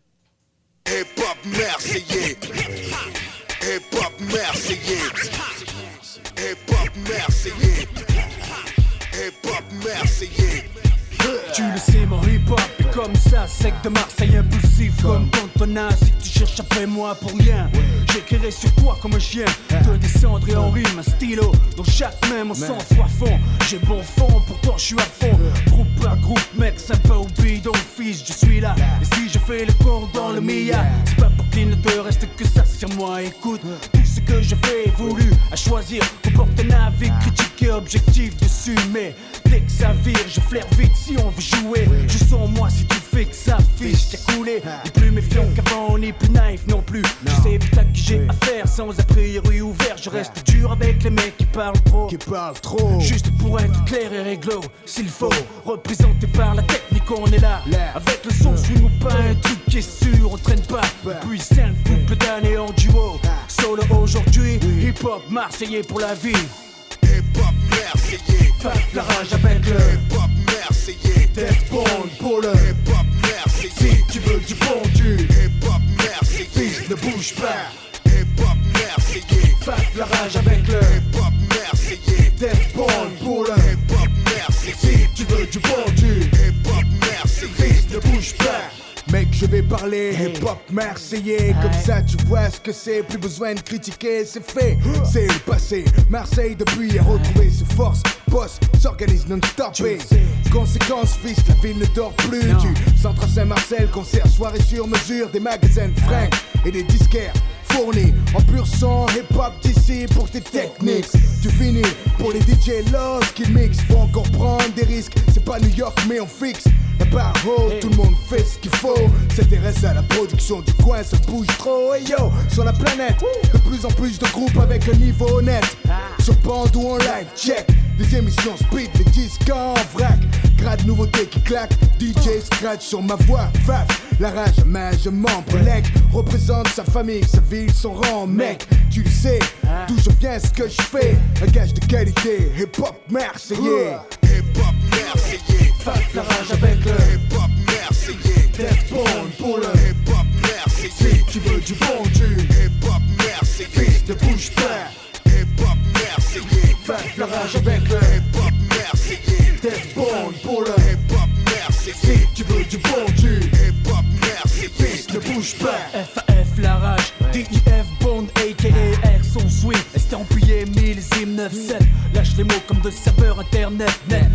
Tu le sais, mon hip-hop est comme ça, sec de Marseille impulsif comme Cantona. Si tu cherches après moi pour rien, j'écrirai sur toi comme un chien. Te descendre et en rime, un stylo. Dans chaque main, mon sang soit fond. J'ai bon fond, pourtant je suis à fond. Groupe par groupe, mec, sympa ou bidon, fils, je suis là. Et si je fais le corps dans le Mia, c'est pas pour qu'il ne te reste que ça sur moi. Écoute, ce que je fais voulu à choisir. Comporte un avis critique et objectif dessus, mais dès que ça vire, je flaire vite si on veut jouer. Je sens moi si tu fais que ça fiche, t'as coulé. Ni plus méfiant qu'avant, ni plus naïf non plus. Je sais vite à qui j'ai affaire, sans a priori ouvert. Je reste dur avec les mecs qui parlent trop. Qui parlent trop. Juste pour être clair et réglo, s'il faut. Représenté par la technique, on est là. Avec le son, swing ou pas un truc qui est sûr, on traîne pas. Depuis cinq couples d'années en duo. Solo aujourd'hui, hip hop marseillais pour la vie. Hip hop marseillais. Faf la rage avec le hip hop marseillais. Death Bond pour le hip hop marseillais. Si tu veux du bon du hip hop marseillais. Fils ne bouge pas. Hip hop marseillais. Faf la rage avec le hip hop marseillais. Death Bond pour le hip hop marseillais. Si tu veux du bon du hip hop marseillais. Fils ne bouge pas. Mec, je vais parler hip-hop marseillais. Comme ça, tu vois ce que c'est. Plus besoin de critiquer, c'est fait. C'est le passé. Marseille, depuis, a retrouvé ses forces. Boss s'organise non-stop. Conséquence, fils, la ville ne dort plus. Du centre Saint-Marcel, concert, soirée sur mesure. Des magasins de fringues et des disquaires fourni en pur sang hip-hop d'ici pour tes techniques. Tu finis pour les DJ Lost qui mix, faut encore prendre des risques. C'est pas New York, mais on fixe. Y'a pas haut, tout le monde fait ce qu'il faut. S'intéresse à la production du coin, ça bouge trop. Et yo, sur la planète, de plus en plus de groupes avec un niveau honnête. Sur Bandou en live, check. Des émissions speed, les disques en vrac. Grade nouveauté qui claque, DJ scratch sur ma voix, faf. La rage, mage, membre, leg, représente sa famille, sa ville, son rang, mec. Tu le sais, toujours bien ce que je fais. Un gage de qualité, hip hop marseillais. Hip hop marseillais. La rage avec le hip hop marseillais. Death pour le hip hop marseillais. Si tu veux du bon du hip hop marseillais. De bouge pas. Hip hop marseillais. Faf la rage avec le hip hop marseillais. Death pour le. Si tu veux du bon du hip hop marseillais. Fils ne bouge pas. FAF la rage. DIF Bond aka R son sweet. Estampillé millésime 9-7. Lâche les mots comme de sapeur internet. Net.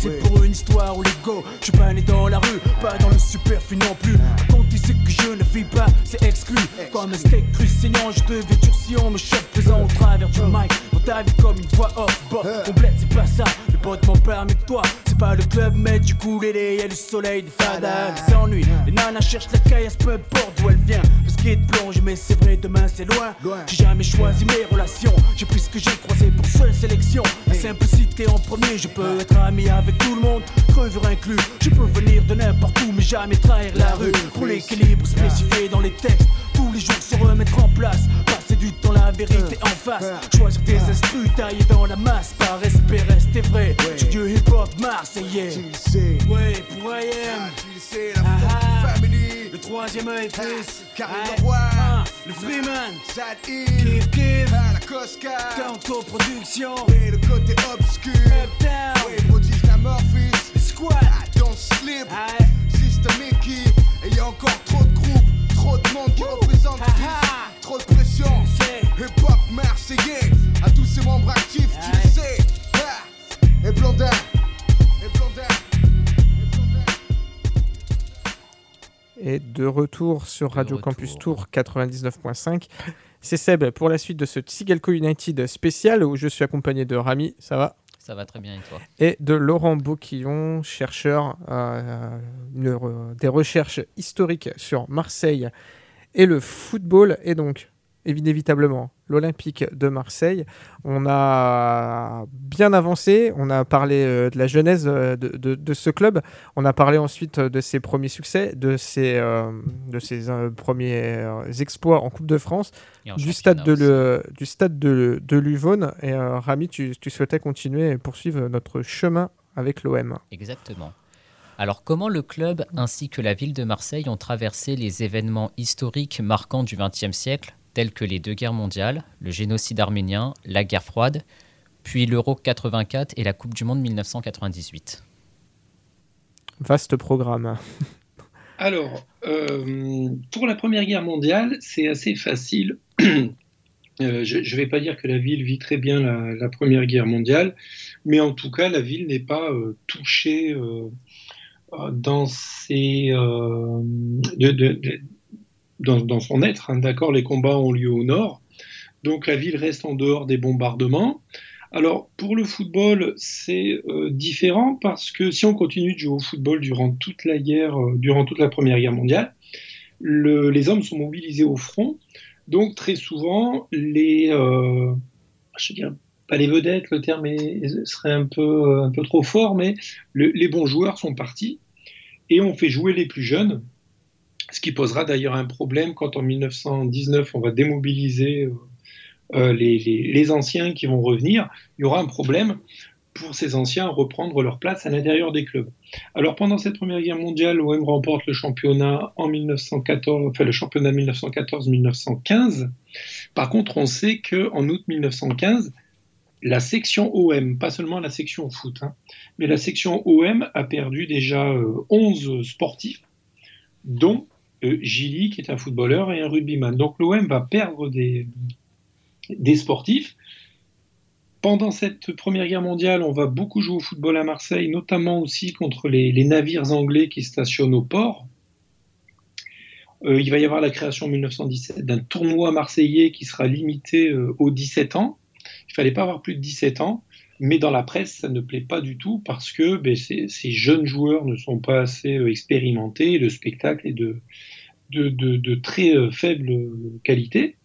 C'est pour une histoire ou l'ego. Je suis pas né dans la rue, pas dans le superflu non plus. Quand tu que je ne vis pas, c'est exclu. Comme un steak cru saignant, je devais durcir, on me chauffe pesant au travers du mic. Dans ta vie comme une voix off, bof, complète, c'est pas ça. Les potes m'ont permis que toi, pas le club met du coulé, y'a le soleil de fada s'ennuie. Les nanas cherchent la caillasse, peu importe d'où elle vient. Le skate plonge, mais c'est vrai, demain c'est loin. J'ai jamais choisi mes relations, j'ai pris ce que j'ai croisé pour seule sélection. La simplicité en premier, je peux être ami avec tout le monde, creveur inclus. Je peux venir de n'importe où, mais jamais trahir la rue. Pour l'équilibre spécifié dans les textes, tous les jours se remettre en place. Passer du temps, la vérité en face. Choisir des instrus taillés dans la masse, par respect, rester vrai. Je Dieu hip-hop marseillais. Ouais, pour IM. la Ah, family. Le troisième œil, fils. Ah, ah, Le Freeman. Sad Kiff, kiff. À la Cosca. Kanto Production. Et le côté obscur. Uptown. Oui, prodige la. Squad. Ah, Don't slip. System Mickey. Et y a encore trop de groupes, trop de monde qui représente Ah, ah. Trop de pression. sais. Hip-hop marseillais. À tous ses membres actifs, tu le sais. Ah. Et Blondin. Et Blondin. Et Blondin. Et de retour sur Radio retour. Campus Tour 99.5. C'est Seb pour la suite de ce Tsigalco United spécial où je suis accompagné de Rami, ça va? Ça va très bien et toi? Et de Laurent Boquillon, chercheur euh, re- des recherches historiques sur Marseille et le football, et donc inévitablement l'Olympique de Marseille. On a bien avancé, on a parlé euh, de la genèse euh, de, de- de ce club, on a parlé ensuite euh, de ses premiers succès, de ses, euh, de ses euh, premiers exploits en Coupe de France, du stade de, le, du stade de, de Luvonne. Et euh, Rami, tu, tu souhaitais continuer et poursuivre notre chemin avec l'OM. Exactement. Alors comment le club ainsi que la ville de Marseille ont traversé les événements historiques marquants du XXe siècle, tels que les deux guerres mondiales, le génocide arménien, la guerre froide, puis l'Euro 84 et la Coupe du Monde 1998 Vaste programme. <laughs> Alors, euh, pour la Première Guerre mondiale, c'est assez facile. <clears throat> Euh, je ne vais pas dire que la ville vit très bien la, la Première Guerre mondiale, mais en tout cas, la ville n'est pas euh, touchée dans, ses, euh, de- de- de- dans, son être. hein. D'accord, les combats ont lieu au nord, donc la ville reste en dehors des bombardements. Alors, pour le football, c'est euh, différent parce que si on continue de jouer au football durant toute la guerre, euh, durant toute la Première Guerre mondiale, le- les hommes sont mobilisés au front. Donc, très souvent, les, euh, je dirais pas les vedettes, le terme serait un peu, un peu trop fort, mais le- les bons joueurs sont partis et on fait jouer les plus jeunes, ce qui posera d'ailleurs un problème quand en 1919 on va démobiliser euh, euh, les, anciens qui vont revenir. Il y aura un problème pour ces anciens à reprendre leur place à l'intérieur des clubs. Alors pendant cette Première Guerre mondiale, l'OM remporte le championnat en 1914, enfin le championnat 1914-1915. Par contre, on sait que en août 1915, la section OM, pas seulement la section foot, hein, mais la section OM a perdu déjà euh, 11 sportifs, dont euh, Gilly, qui est un footballeur, et un rugbyman. Donc l'OM va perdre des, des sportifs. Pendant cette Première Guerre mondiale, on va beaucoup jouer au football à Marseille, notamment aussi contre les, navires anglais qui stationnent au port. Euh, il va y avoir la création en 1917 d'un tournoi marseillais qui sera limité euh, aux 17 ans. Il fallait pas avoir plus de 17 ans, mais dans la presse, ça ne plaît pas du tout parce que ben, ces, jeunes joueurs ne sont pas assez euh, expérimentés le spectacle est de, très euh, faible qualité.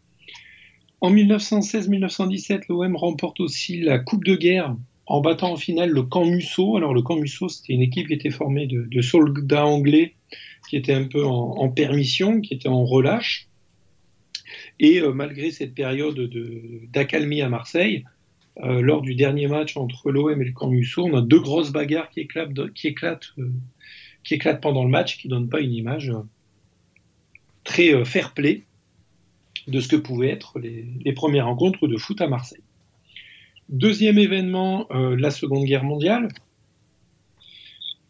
En 1916-1917, l'OM remporte aussi la Coupe de guerre en battant en finale le camp Musso. Alors le camp Musso, c'était une équipe qui était formée de, soldats anglais qui étaient un peu en, permission, qui étaient en relâche. Et euh, malgré cette période de- d'accalmie à Marseille, euh, lors du dernier match entre l'OM et le camp on a deux grosses bagarres qui éclatent, qui éclatent, euh, qui éclatent pendant le match, qui ne donnent pas une image euh, très fair-play de ce que pouvaient être les, premières rencontres de foot à Marseille. Deuxième événement, la Seconde Guerre mondiale.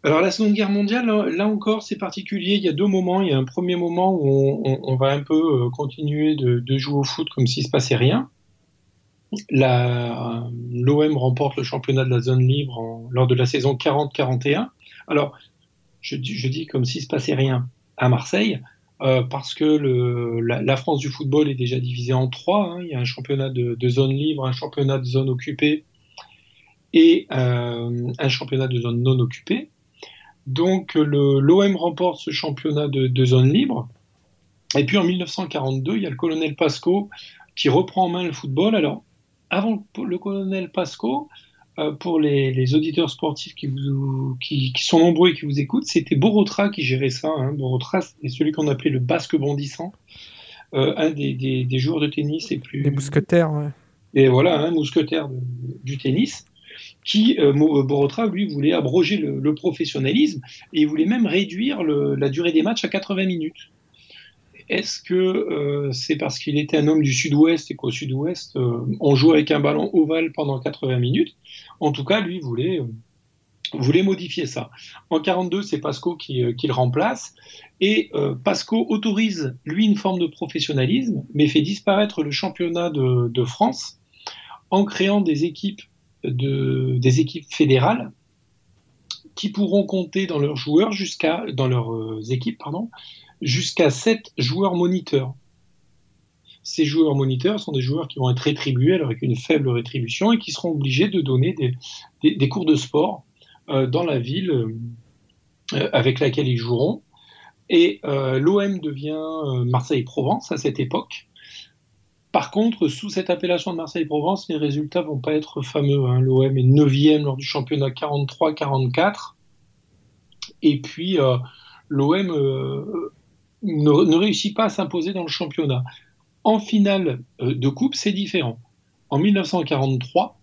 Alors la Seconde Guerre mondiale, là, encore, c'est particulier. Il y a deux moments. Il y a un premier moment où on, va un peu continuer de, de jouer au foot comme s'il se passait rien. L'OM remporte le championnat de la zone libre lors de la saison 40-41. Alors, je, dis- comme s'il se passait rien à Marseille, euh, parce que la, France du football est déjà divisée en trois. hein. Il y a un championnat de, de zone libre, un championnat de zone occupée et un championnat de zone non occupée. Donc l'OM remporte ce championnat de, zone libre. Et puis en 1942, il y a le colonel Pasco qui reprend en main le football. Alors, avant le colonel Pasco, euh, pour les, auditeurs sportifs qui, sont nombreux et qui vous écoutent, c'était Borotra qui gérait ça. Hein. Borotra, c'est celui qu'on appelait le basque bondissant, euh, un des, joueurs de tennis et plus. Des mousquetaires, ouais. Et voilà, un mousquetaire du tennis qui, euh, Borotra, lui, voulait abroger le, professionnalisme et il voulait même réduire la durée des matchs à 80 minutes. Est-ce que euh, c'est parce qu'il était un homme du sud-ouest et qu'au sud-ouest, euh, on joue avec un ballon ovale pendant 80 minutes? En tout cas, lui voulait, euh, modifier ça. En 42, c'est Pasco qui, le remplace. Et Pasco autorise, lui, une forme de professionnalisme, mais fait disparaître le championnat de, France en créant des équipes, de, des équipes fédérales qui pourront compter dans leurs joueurs jusqu'à dans leurs équipes pardon jusqu'à 7 joueurs moniteurs. Ces joueurs moniteurs sont des joueurs qui vont être rétribués avec une faible rétribution et qui seront obligés de donner des, cours de sport euh, dans la ville euh, avec laquelle ils joueront. Et euh, l'OM devient Marseille-Provence à cette époque. Par contre, sous cette appellation de Marseille-Provence, les résultats vont pas être fameux. Hein. L'OM est 9e lors du championnat 43-44. Et puis, l'OM ne, réussit pas à s'imposer dans le championnat. En finale euh, de coupe, c'est différent. En 1943,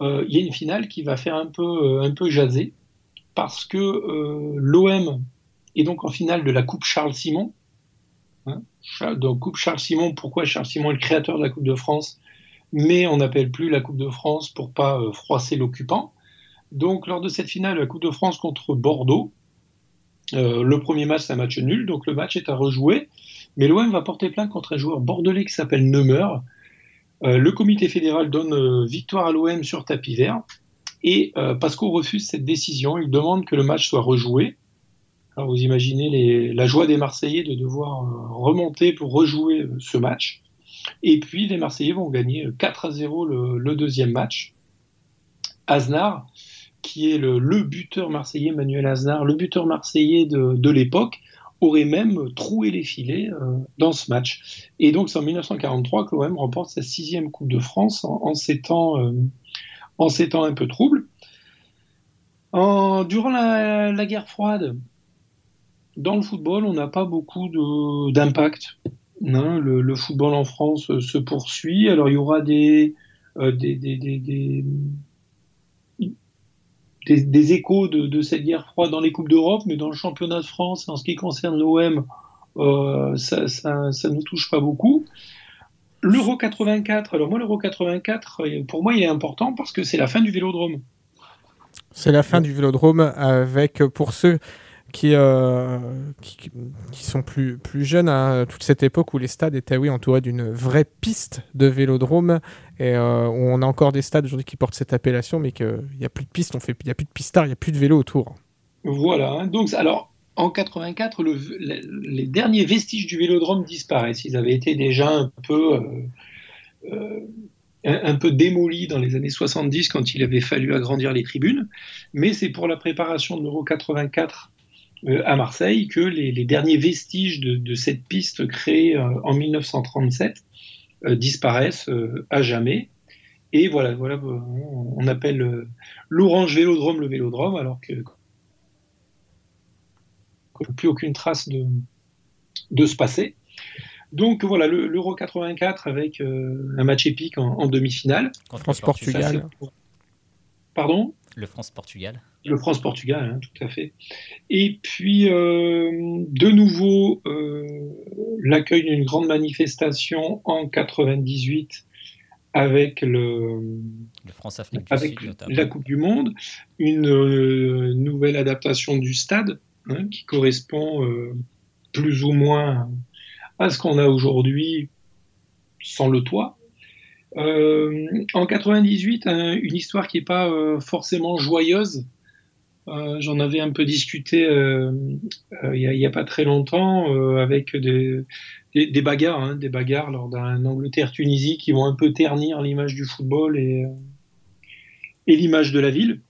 euh, il y a une finale qui va faire un peu, euh, jaser parce que l'OM est donc en finale de la Coupe Charles Simon. Hein, donc Coupe Charles Simon, pourquoi Charles Simon est le créateur de la Coupe de France, mais on n'appelle plus la Coupe de France pour pas froisser l'occupant. Donc lors de cette finale, la Coupe de France contre Bordeaux, euh, le premier match, c'est un match nul, donc le match est à rejouer. Mais l'OM va porter plainte contre un joueur bordelais qui s'appelle Neumer. Euh, le comité fédéral donne euh, victoire à l'OM sur tapis vert. Et Pasco refuse cette décision. Il demande que le match soit rejoué. Alors vous imaginez la joie des Marseillais de devoir remonter pour rejouer ce match. Et puis les Marseillais vont gagner 4 à 0 le, le deuxième match. Aznar, qui est le, buteur marseillais Manuel Aznar, le buteur marseillais de, l'époque, aurait même troué les filets euh, dans ce match. Et donc c'est en 1943 que l'OM remporte sa sixième Coupe de France en, euh, en ces temps un peu troubles. Durant la, guerre froide, dans le football, on n'a pas beaucoup d'impact. Hein. le, football en France se poursuit. Alors il y aura des, euh, échos de, cette guerre froide dans les Coupes d'Europe, mais dans le championnat de France, en ce qui concerne l'OM, euh, ça, ne nous touche pas beaucoup. L'Euro 84, alors moi l'Euro 84, euh, pour moi il est important parce que c'est la fin du Vélodrome. C'est la fin du Vélodrome avec, pour ceux euh, qui, qui, sont plus, plus jeunes à toute cette époque où les stades étaient oui, entourés d'une vraie piste de vélodrome et euh, on a encore des stades aujourd'hui qui portent cette appellation mais qu'il n'y a plus de piste, il n'y a plus de pistard, il n'y a plus de vélo autour. Voilà, hein. donc alors en 84, les derniers vestiges du vélodrome disparaissent. Ils avaient été déjà un peu, euh, un, peu démolis dans les années 70 quand il avait fallu agrandir les tribunes. Mais c'est pour la préparation de l'Euro 84 euh, à Marseille que les, derniers vestiges de, cette piste créée euh, en 1937 euh, disparaissent à jamais. Et voilà, voilà on appelle l'orange vélodrome le vélodrome, alors que plus aucune trace de, de ce passé. Donc voilà, l'Euro 84 avec un match épique en, demi-finale. France-Portugal. Pardon? Le France-Portugal. Le France-Portugal, hein, tout à fait. Et puis, euh, de nouveau, euh, l'accueil d'une grande manifestation en 98 avec, le, France avec la Coupe du Monde, une euh, nouvelle adaptation du stade hein, qui correspond plus ou moins à ce qu'on a aujourd'hui sans le toit. en 98, une histoire qui n'est pas forcément joyeuse, j'en avais un peu discuté euh, euh, il n'y a, pas très longtemps avec des, bagarres, hein, des bagarres lors d'un Angleterre-Tunisie qui vont un peu ternir l'image du football et, et l'image de la ville,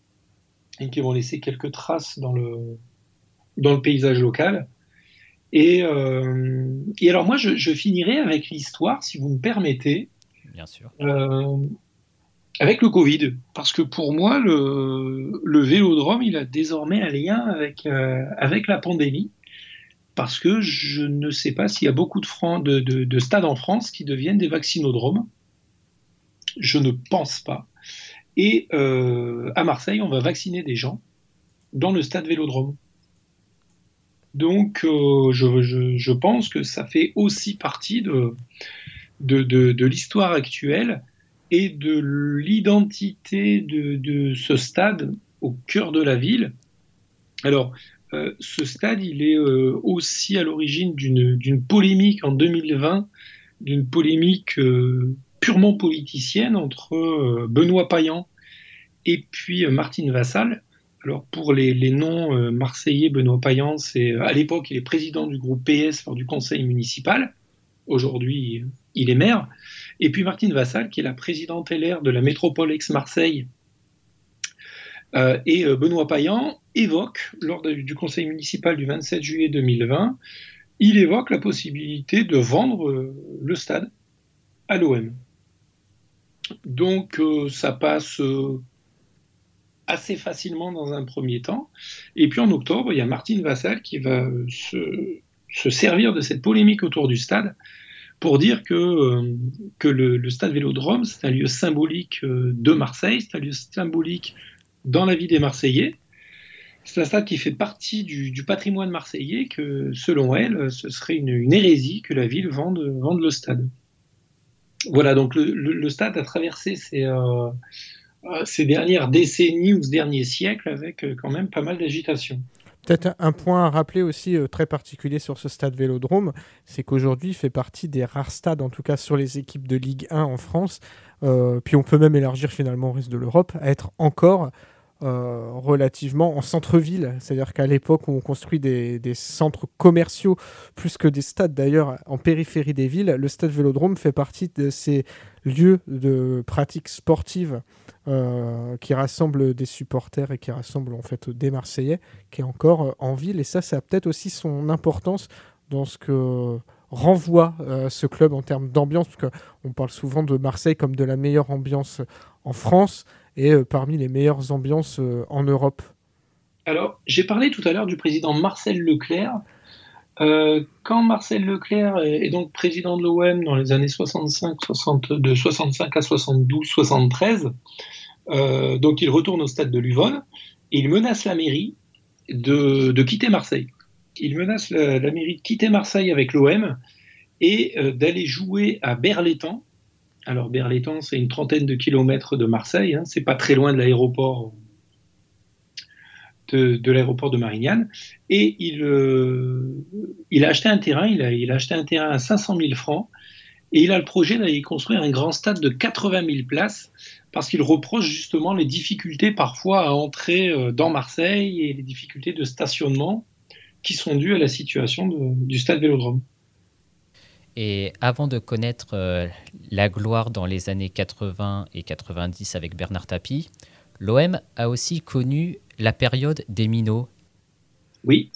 et qui vont laisser quelques traces dans le, dans le paysage local. Et, euh, et alors moi, je, je finirai avec l'histoire, si vous me permettez. Bien sûr. Euh, avec le Covid, parce que pour moi, le, vélodrome, il a désormais un lien avec, euh, avec la pandémie, parce que je ne sais pas s'il y a beaucoup de, de, de, de, stades en France qui deviennent des vaccinodromes. Je ne pense pas. Et euh, à Marseille, on va vacciner des gens dans le stade vélodrome. Donc, euh, je, je, pense que ça fait aussi partie de, de l'histoire actuelle et de l'identité de, ce stade au cœur de la ville. Alors, euh, ce stade, il est euh, aussi à l'origine d'une polémique en 2020, d'une polémique euh, purement politicienne entre Benoît Payan et puis Martine Vassal. Alors pour les, noms marseillais, Benoît Payan, c'est à l'époque il est président du groupe PS, du conseil municipal. Aujourd'hui, il est maire. Et puis Martine Vassal, qui est la présidente LR de la métropole ex-Marseille. Euh, et euh, Benoît Payan évoque, lors du conseil municipal du 27 juillet 2020, il évoque la possibilité de vendre euh, le stade à l'OM. Donc ça passe assez facilement dans un premier temps. Et puis en octobre, il y a Martine Vassal qui va se servir de cette polémique autour du stade pour dire que, euh, le, stade Vélodrome, c'est un lieu symbolique euh, de Marseille, c'est un lieu symbolique dans la vie des Marseillais. C'est un stade qui fait partie du, patrimoine marseillais, que selon elle, ce serait une, hérésie que la ville vende, le stade. Voilà, donc le, stade a traversé ces, euh, dernières décennies ou ce dernier siècle avec quand même pas mal d'agitation. Peut-être un point à rappeler aussi euh, très particulier sur ce stade Vélodrome, c'est qu'aujourd'hui il fait partie des rares stades, en tout cas sur les équipes de Ligue 1 en France, euh, puis on peut même élargir finalement au reste de l'Europe, à être encore euh, relativement en centre-ville. C'est-à-dire qu'à l'époque où on construit des, des, centres commerciaux, plus que des stades d'ailleurs, en périphérie des villes, le stade Vélodrome fait partie de ces lieux de pratique sportive qui rassemble des supporters et qui rassemble en fait des Marseillais, qui est encore euh, en ville. Et ça, ça a peut-être aussi son importance dans ce que renvoie euh, ce club en termes d'ambiance, parce qu'on parle souvent de Marseille comme de la meilleure ambiance en France et euh, parmi les meilleures ambiances euh, en Europe. Alors, j'ai parlé tout à l'heure du président Marcel Leclerc. Euh, quand Marcel Leclerc est, est donc président de l'OM dans les années 65, 60, de 65 à 72, 73, euh, donc il retourne au stade de et il menace la mairie de, quitter Marseille. Il menace la, mairie de quitter Marseille avec l'OM et euh, d'aller jouer à Berlétan. Alors Berlétan, c'est une trentaine de kilomètres de Marseille, hein, c'est pas très loin de l'aéroport de, l'aéroport de Marignane. Et il, euh, il a acheté un terrain, il a, il a acheté un terrain à 500 000 francs et il a le projet d'aller construire un grand stade de 80 000 places parce qu'il reproche justement les difficultés parfois à entrer euh, dans Marseille et les difficultés de stationnement qui sont dues à la situation de, du stade Vélodrome. Et avant de connaître euh, la gloire dans les années 80 et 90 avec Bernard Tapie, l'OM a aussi connu la période des minots. Oui.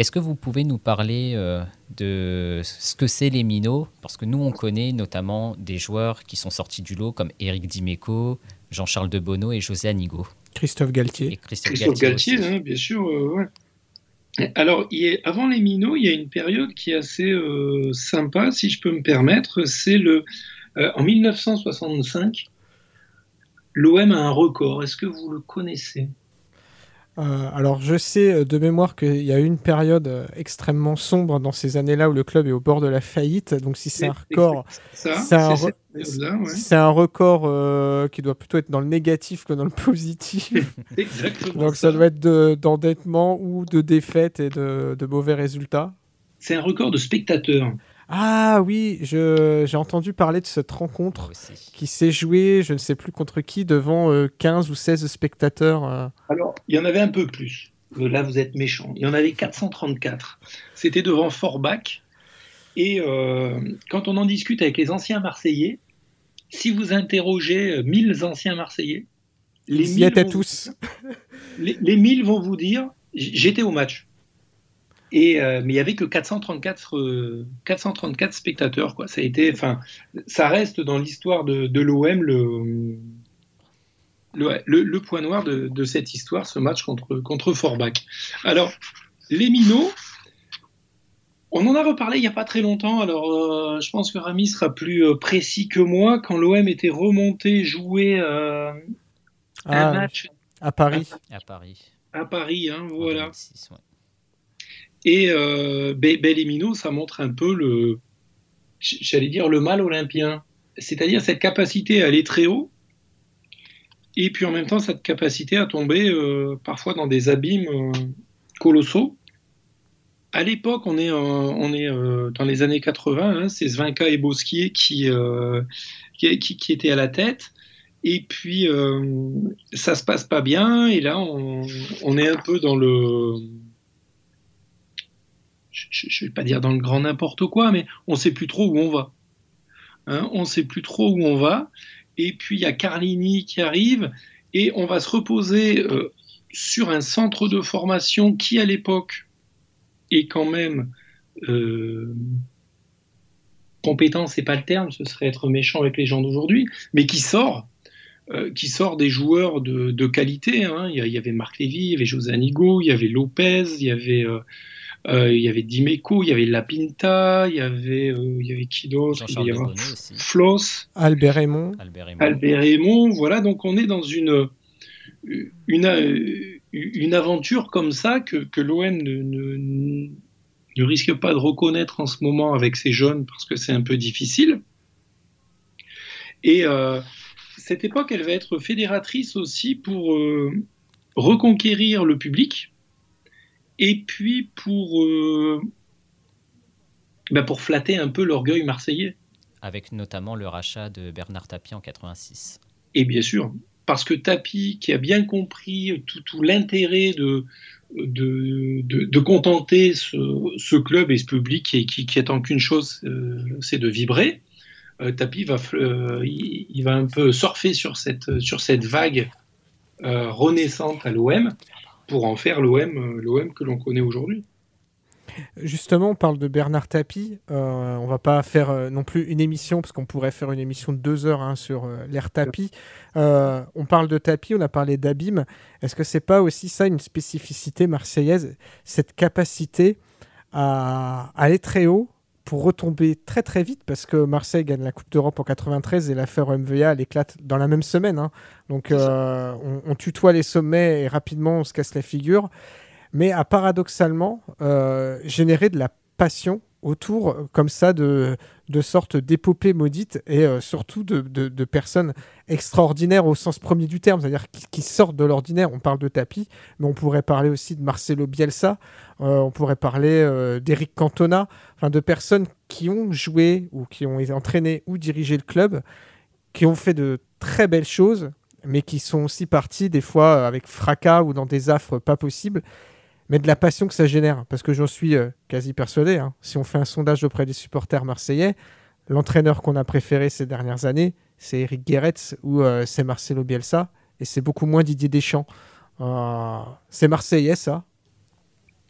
Est-ce que vous pouvez nous parler euh, de ce que c'est les minots? Parce que nous, on connaît notamment des joueurs qui sont sortis du lot comme Eric Dimeco, Jean-Charles Debono et José Anigo. Christophe Galtier. Et Christophe, Christophe Galtier, Galtier hein, bien sûr. Euh, ouais. Alors, il est, avant les minots, il y a une période qui est assez euh, sympa, si je peux me permettre. C'est le euh, en 1965. L'OM a un record. Est-ce que vous le connaissez? Euh, alors je sais de mémoire qu'il y a eu une période euh, extrêmement sombre dans ces années-là où le club est au bord de la faillite. Donc si c'est un record, c'est un, re ouais. un, record euh, qui doit plutôt être dans le négatif que dans le positif. <laughs> Exactement. Donc ça, ça doit être d'endettement de, ou de défaite et de, de mauvais résultats. C'est un record de spectateurs. Ah oui, j'ai entendu parler de cette rencontre qui s'est jouée, je ne sais plus contre qui, devant euh, 15 ou 16 spectateurs. Euh. Alors, il y en avait un peu plus. Là, vous êtes méchant. Il y en avait 434. C'était devant Forbach. Et euh, quand on en discute avec les anciens Marseillais, si vous interrogez 1000 anciens Marseillais, Les Ils y étaient tous. les, les 1000 vont vous dire, j'étais au match. Et, euh, mais il n'y avait que 434, 434 spectateurs. Quoi. Ça, a été, enfin, ça reste dans l'histoire de, de l'OM le, le, le, point noir de, de, cette histoire, ce match contre, contre Forbach. Alors, les minots, on en a reparlé il n'y a pas très longtemps. Alors, euh, je pense que Rami sera plus euh, précis que moi. Quand l'OM était remonté jouer euh, ah, un match à Paris. À, Paris. À Paris, hein, voilà. Et euh, ça montre un peu le, j'allais dire le mal olympien, c'est-à-dire cette capacité à aller très haut, et puis en même temps cette capacité à tomber euh, parfois dans des abîmes euh, colossaux. À l'époque, on est, on est euh, dans les années 80, hein, c'est Svenka et Bosquier qui, qui, qui, étaient à la tête. Et puis, ça se passe pas bien. Et là, on, on est un peu dans le, je ne vais pas dire dans le grand n'importe quoi, mais on ne sait plus trop où on va. Hein, on ne sait plus trop où on va. Et puis il y a Carlini qui arrive et on va se reposer euh, sur un centre de formation qui à l'époque est quand même euh, compétent, c'est pas le terme, ce serait être méchant avec les gens d'aujourd'hui, mais qui sort, euh, qui sort des joueurs de, qualité. Hein. Il, y avait Marc Lévy, il y avait José Anigo, il y avait Lopez, il y avait euh, il y avait Dimeco, il y avait Lapinta, il y avait, euh, il y avait qui d'autre? Il y avait Floss, Albert Raymond. Albert Raymond. voilà, donc on est dans une, une, une aventure comme ça que, que l'OM ne, ne, ne, risque pas de reconnaître en ce moment avec ces jeunes parce que c'est un peu difficile. Et euh, cette époque, elle va être fédératrice aussi pour reconquérir le public et puis pour, euh, bah, pour flatter un peu l'orgueil marseillais. Avec notamment le rachat de Bernard Tapie en 86. Et bien sûr, parce que Tapie, qui a bien compris tout, tout l'intérêt de, de, de, contenter ce, ce, club et ce public qui, qui, qui attend qu'une chose, euh, c'est de vibrer. Euh, Tapi va, euh, il, il, va un peu surfer sur cette, sur cette vague renaissante à l'OM pour en faire l'OM euh, l'OM que l'on connaît aujourd'hui. Justement, on parle de Bernard Tapie. Euh, on va pas faire euh, non plus une émission, parce qu'on pourrait faire une émission de deux heures hein, sur l'air Tapie. on parle de Tapie, on a parlé d'Abîme. Est-ce que c'est pas aussi ça une spécificité marseillaise, cette capacité à aller très haut pour retomber très très vite parce que Marseille gagne la Coupe d'Europe en 93 et l'affaire MVA elle éclate dans la même semaine. Hein. Donc euh, on, tutoie les sommets et rapidement on se casse la figure. Mais à paradoxalement euh, générer de la passion autour comme ça de, de sortes d'épopées maudites et euh, surtout de, de, personnes extraordinaires au sens premier du terme, c'est-à-dire qui, sortent de l'ordinaire. On parle de tapis, mais on pourrait parler aussi de Marcelo Bielsa, euh, on pourrait parler d'Eric Cantona, enfin de personnes qui ont joué ou qui ont entraîné ou dirigé le club, qui ont fait de très belles choses, mais qui sont aussi partis des fois avec fracas ou dans des affres pas possibles mais de la passion que ça génère. Parce que j'en suis euh, quasi persuadé, hein. si on fait un sondage auprès des supporters marseillais, l'entraîneur qu'on a préféré ces dernières années, c'est Eric Guéretz ou euh, c'est Marcelo Bielsa, et c'est beaucoup moins Didier Deschamps. Euh, c'est marseillais, ça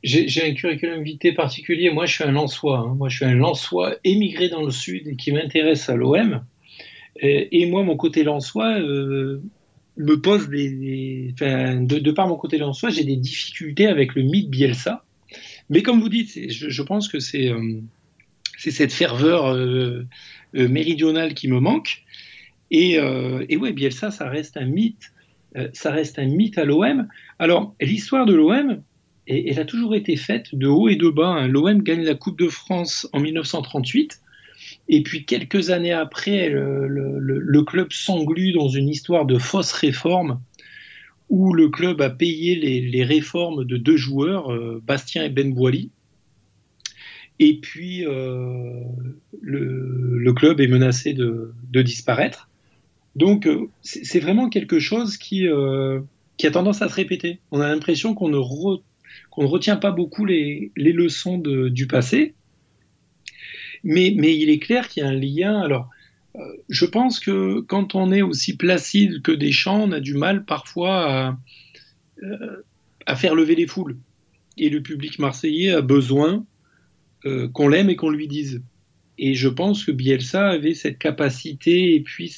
j'ai un curriculum vitae particulier. Moi, je suis un Lensois. Hein. Moi, je suis un Lensois émigré dans le Sud et qui m'intéresse à l'OM. Et, et, moi, mon côté Lensois, me pose de, par mon côté soi, j'ai des difficultés avec le mythe Bielsa. Mais comme vous dites, je, pense que c'est euh, cette ferveur euh, euh, méridionale qui me manque. Et, et, ouais, Bielsa, ça reste un mythe. ça reste un mythe à l'OM. Alors, l'histoire de l'OM, elle a toujours été faite de haut et de bas. Hein. L'OM gagne la Coupe de France en 1938. Et puis quelques années après, le, club s'englue dans une histoire de fausse réforme où le club a payé les, réformes de deux joueurs, euh, Bastien et Ben Boili. Et puis euh, le, club est menacé de, disparaître. Donc euh, c'est vraiment quelque chose qui, a tendance à se répéter. On a l'impression qu'on ne, retient pas beaucoup les, leçons du passé. Mais, il est clair qu'il y a un lien. Alors, je pense que quand on est aussi placide que Deschamps, on a du mal parfois à, à faire lever les foules. Et le public marseillais a besoin qu'on l'aime et qu'on lui dise. Et je pense que Bielsa avait cette capacité et puis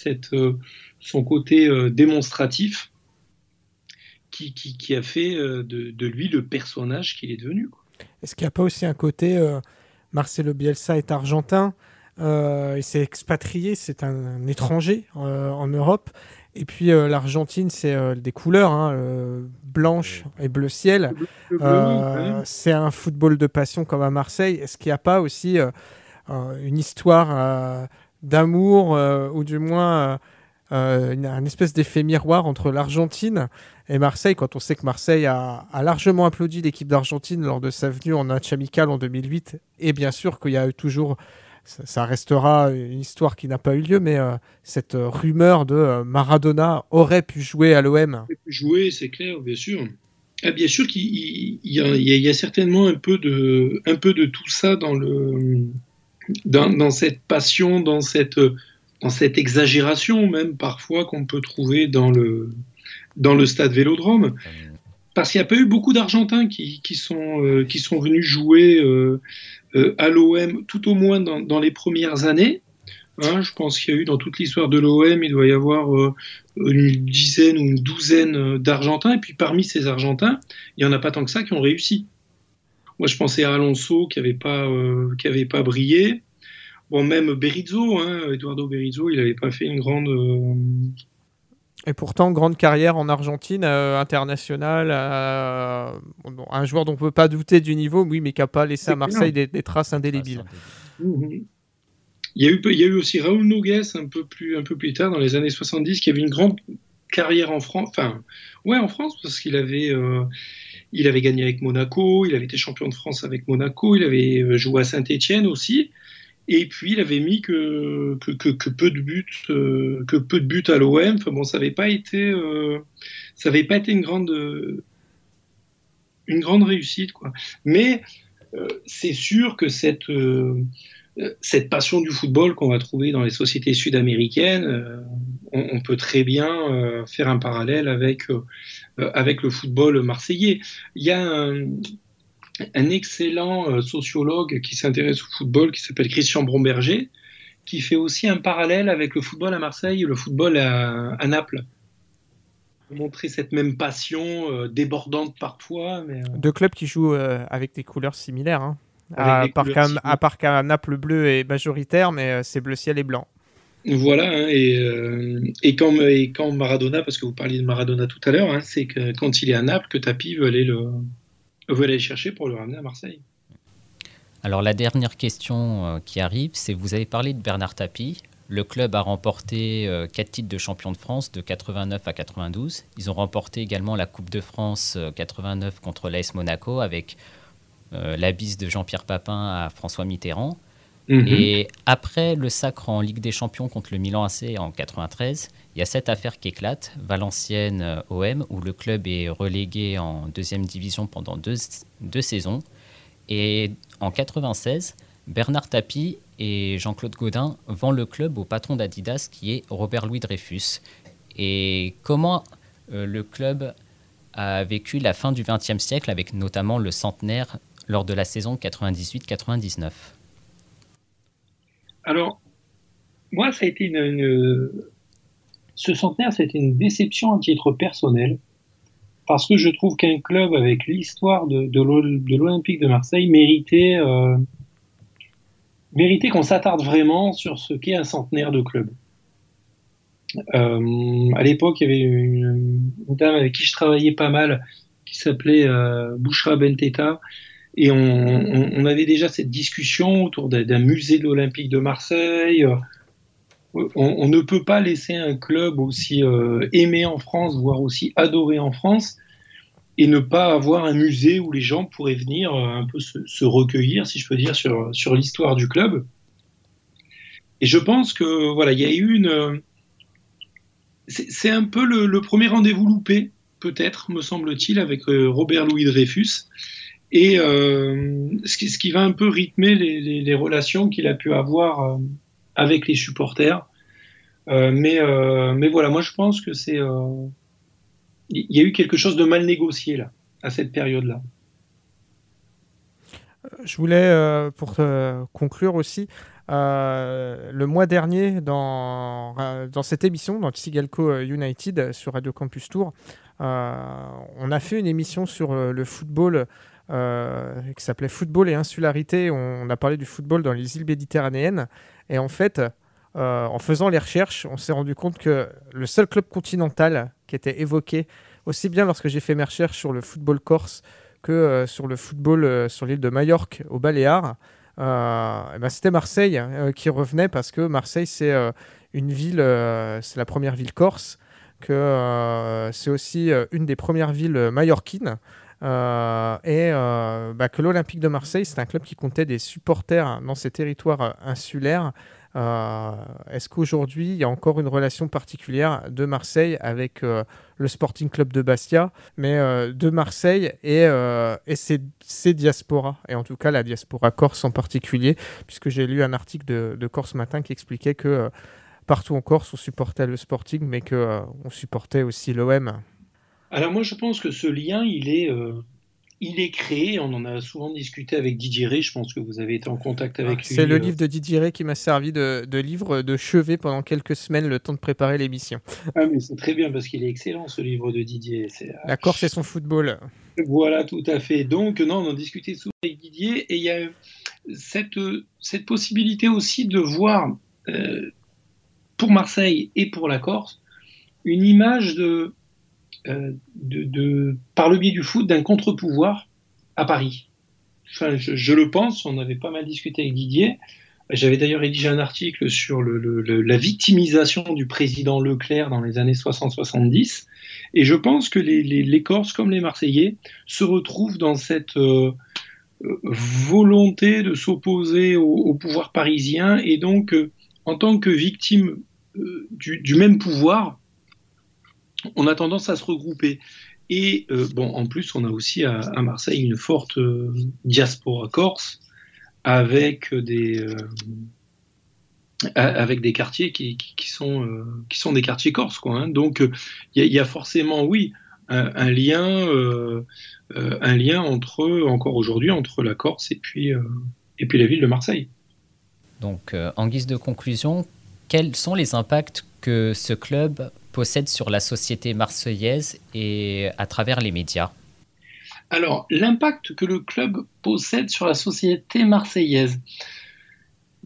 son côté démonstratif qui, a fait de, lui le personnage qu'il est devenu. Est-ce qu'il n'y a pas aussi un côté Marcelo Bielsa est argentin, euh, il s'est expatrié, c'est un, étranger euh, en Europe. Et puis euh, l'Argentine, c'est des couleurs, hein, blanche et bleu ciel. c'est un football de passion comme à Marseille. Est-ce qu'il n'y a pas aussi une histoire d'amour ou du moins un espèce d'effet miroir entre l'Argentine et Marseille, quand on sait que Marseille a, largement applaudi l'équipe d'Argentine lors de sa venue en match amical en 2008, et bien sûr qu'il y a eu toujours ça, restera une histoire qui n'a pas eu lieu, mais euh, cette euh, rumeur de euh, Maradona aurait pu jouer à l'OM. Jouer, c'est clair, bien sûr. Ah, bien sûr qu'il y, a certainement un peu de, un peu de tout ça dans, le, dans, cette passion, dans cette, dans cette exagération même parfois qu'on peut trouver dans le, dans le stade Vélodrome. Parce qu'il n'y a pas eu beaucoup d'Argentins qui, qui, sont, qui sont venus jouer euh, à l'OM, tout au moins dans, les premières années. Hein, je pense qu'il y a eu dans toute l'histoire de l'OM, il doit y avoir euh, une dizaine ou une douzaine euh, d'Argentins. Et puis parmi ces Argentins, il n'y en a pas tant que ça qui ont réussi. Moi, je pensais à Alonso qui n'avait pas, pas brillé. Bon, même Berizzo, hein, Eduardo Berizzo, il n'avait pas fait une grande, et pourtant, grande carrière en Argentine, euh, internationale, euh, un joueur dont on ne peut pas douter du niveau, oui, mais qui n'a pas laissé à Marseille des, traces indélébiles. Mhm. Il, y a eu, il y a eu aussi Raúl Nogues un peu, plus, un peu plus tard, dans les années 70, qui avait une grande carrière en France. Enfin, ouais, en France, parce qu'il avait, euh, il avait gagné avec Monaco, il avait été champion de France avec Monaco, il avait joué à Saint-Etienne aussi. Et puis il avait mis que, peu de buts, euh, que peu de buts à l'OM. Bon, ça n'avait pas été, euh, ça avait pas été une grande, une grande réussite. Mais euh, c'est sûr que cette cette passion du football qu'on va trouver dans les sociétés sud-américaines, on, peut très bien faire un parallèle avec avec le football marseillais. Il y a un, un excellent euh, sociologue qui s'intéresse au football, qui s'appelle Christian Bromberger, qui fait aussi un parallèle avec le football à Marseille et le football à, Naples. Montrer cette même passion euh, débordante parfois. Mais, euh, Deux clubs qui jouent avec des couleurs similaires. Hein. À, part qu'à Naples bleu est majoritaire, mais c'est bleu ciel et blanc. Voilà, hein, et, et, quand, et, quand, Maradona, parce que vous parliez de Maradona tout à l'heure, hein, c'est que quand il est à Naples que Tapi veut aller le, vous allez le chercher pour le ramener à Marseille. Alors la dernière question euh, qui arrive, c'est vous avez parlé de Bernard Tapie. Le club a remporté euh, quatre titres de champion de France de 89 à 92. Ils ont remporté également la Coupe de France 89 euh, contre l'AS Monaco avec la bise de Jean-Pierre Papin à François Mitterrand. Mhm. Et après le sacre en Ligue des Champions contre le Milan AC en 93, il y a cette affaire qui éclate, Valenciennes OM, où le club est relégué en deuxième division pendant deux, saisons. Et en 96, Bernard Tapie et Jean-Claude Gaudin vendent le club au patron d'Adidas qui est Robert Louis Dreyfus. Et comment euh, le club a vécu la fin du XXe siècle avec notamment le centenaire lors de la saison 98-99 Alors, moi, ça a été une, ce centenaire, c'était une déception à titre personnel, parce que je trouve qu'un club avec l'histoire de, l'Olympique de Marseille méritait, euh, méritait qu'on s'attarde vraiment sur ce qu'est un centenaire de club. Euh, à l'époque, il y avait une, dame avec qui je travaillais pas mal, qui s'appelait euh, Bouchra Benteta, et on, avait déjà cette discussion autour d'un musée de l'Olympique de Marseille on, ne peut pas laisser un club aussi euh, aimé en France, voire aussi adoré en France, et ne pas avoir un musée où les gens pourraient venir euh, un peu se, recueillir, si je peux dire, sur, l'histoire du club. Et je pense que voilà, il y a eu une. Euh, c'est un peu le, premier rendez-vous loupé, peut-être, me semble-t-il, avec Robert Louis Dreyfus. Et ce, qui, va un peu rythmer les relations qu'il a pu avoir avec les supporters. mais, mais voilà, moi je pense que c'est. Il y a eu quelque chose de mal négocié là, à cette période-là. Je voulais, pour conclure aussi, le mois dernier, dans, dans cette émission, dans Tsigalco United sur Radio Campus Tour, on a fait une émission sur le football euh, qui s'appelait Football et Insularité. On, a parlé du football dans les îles méditerranéennes. Et en fait, euh, en faisant les recherches, on s'est rendu compte que le seul club continental qui était évoqué, aussi bien lorsque j'ai fait mes recherches sur le football corse que euh, sur le football sur l'île de Majorque, au Baléares, eh ben c'était Marseille qui revenait parce que Marseille, c'est une ville, c'est la première ville corse, que c'est aussi une des premières villes mallorquines. Euh, et euh, bah, que l'Olympique de Marseille, c'est un club qui comptait des supporters dans ces territoires euh, insulaires. Est-ce qu'aujourd'hui, il y a encore une relation particulière de Marseille avec le Sporting Club de Bastia, mais de Marseille et, et ses, ses, diasporas, et en tout cas la diaspora corse en particulier, puisque j'ai lu un article de, de, Corse Matin qui expliquait que partout en Corse, on supportait le Sporting, mais qu'on on supportait aussi l'OM. Alors moi je pense que ce lien il est, euh, il est créé, on en a souvent discuté avec Didier Ré, je pense que vous avez été en contact avec ah, lui. C'est le euh. livre de Didier qui m'a servi de, livre de chevet pendant quelques semaines le temps de préparer l'émission. Ah mais c'est très bien parce qu'il est excellent ce livre de Didier. La Corse c'est son football. Voilà tout à fait. Donc non on en discutait souvent avec Didier et il y a cette, cette possibilité aussi de voir euh, pour Marseille et pour la Corse une image de euh, par le biais du foot d'un contre-pouvoir à Paris. Enfin, je, le pense, on avait pas mal discuté avec Didier. J'avais d'ailleurs rédigé un article sur la victimisation du président Leclerc dans les années 60-70. Et je pense que les, Corses, comme les Marseillais, se retrouvent dans cette euh, volonté de s'opposer au, pouvoir parisien. Et donc, euh, en tant que victime du, même pouvoir, on a tendance à se regrouper. Et euh, bon, en plus, on a aussi à, Marseille une forte euh, diaspora corse avec des, euh, avec des quartiers qui, sont, qui sont des quartiers corses. Quoi, hein. Donc, il y, a forcément, oui, un, lien, un lien entre, encore aujourd'hui, entre la Corse et puis, et puis la ville de Marseille. Donc, en guise de conclusion, quels sont les impacts que ce club possède sur la société marseillaise et à travers les médias Alors, l'impact que le club possède sur la société marseillaise.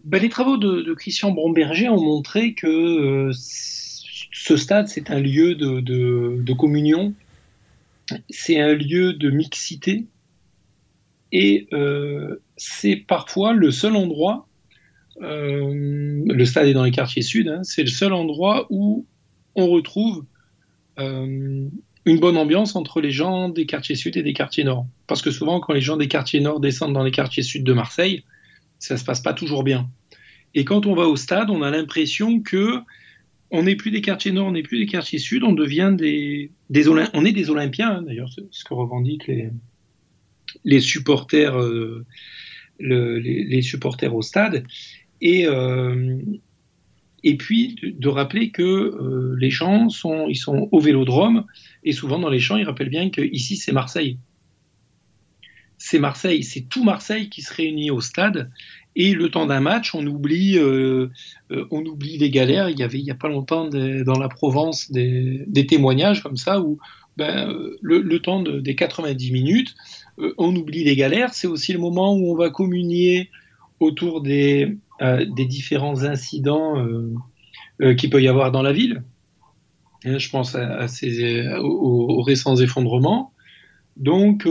Ben, les travaux de, Christian Bromberger ont montré que euh, ce stade, c'est un lieu de, communion, c'est un lieu de mixité, et euh, c'est parfois le seul endroit, euh, le stade est dans les quartiers sud, hein, c'est le seul endroit où on retrouve euh, une bonne ambiance entre les gens des quartiers sud et des quartiers nord. Parce que souvent, quand les gens des quartiers nord descendent dans les quartiers sud de Marseille, ça se passe pas toujours bien. Et quand on va au stade, on a l'impression que on n'est plus des quartiers nord, on n'est plus des quartiers sud, on devient des, on est des Olympiens, hein, d'ailleurs, ce que revendiquent les, les supporters, euh, les, supporters au stade. Et, euh, et puis de, rappeler que euh, les champs sont, ils sont au vélodrome, et souvent dans les champs, ils rappellent bien qu'ici c'est Marseille. C'est Marseille, c'est tout Marseille qui se réunit au stade, et le temps d'un match, on oublie, euh, euh, on oublie les galères. Il y avait il n'y a pas longtemps dans la Provence des, témoignages comme ça, où ben, le, temps des 90 minutes, on oublie les galères. C'est aussi le moment où on va communier autour des, des différents incidents euh, euh, qu'il peut y avoir dans la ville. je pense à, ces, aux, récents effondrements. Donc,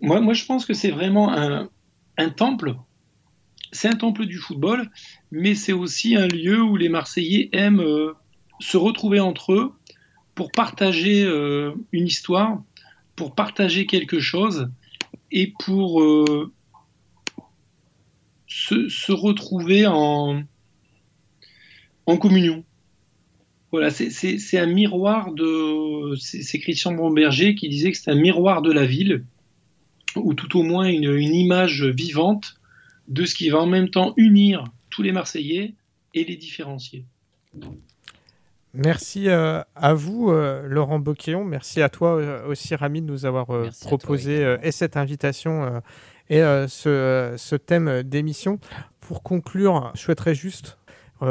moi, moi, je pense que c'est vraiment un, un temple. C'est un temple du football, mais c'est aussi un lieu où les Marseillais aiment se retrouver entre eux pour partager une histoire, pour partager quelque chose et pour se, retrouver en, en communion. Voilà, c'est un miroir de. C'est Christian Bromberger qui disait que c'est un miroir de la ville, ou tout au moins une, une, image vivante de ce qui va en même temps unir tous les Marseillais et les différencier. Merci euh, à vous, euh, Laurent Boquillon. Merci à toi euh, aussi, Rami, de nous avoir proposé et cette invitation et ce, ce, thème d'émission. Pour conclure, je souhaiterais juste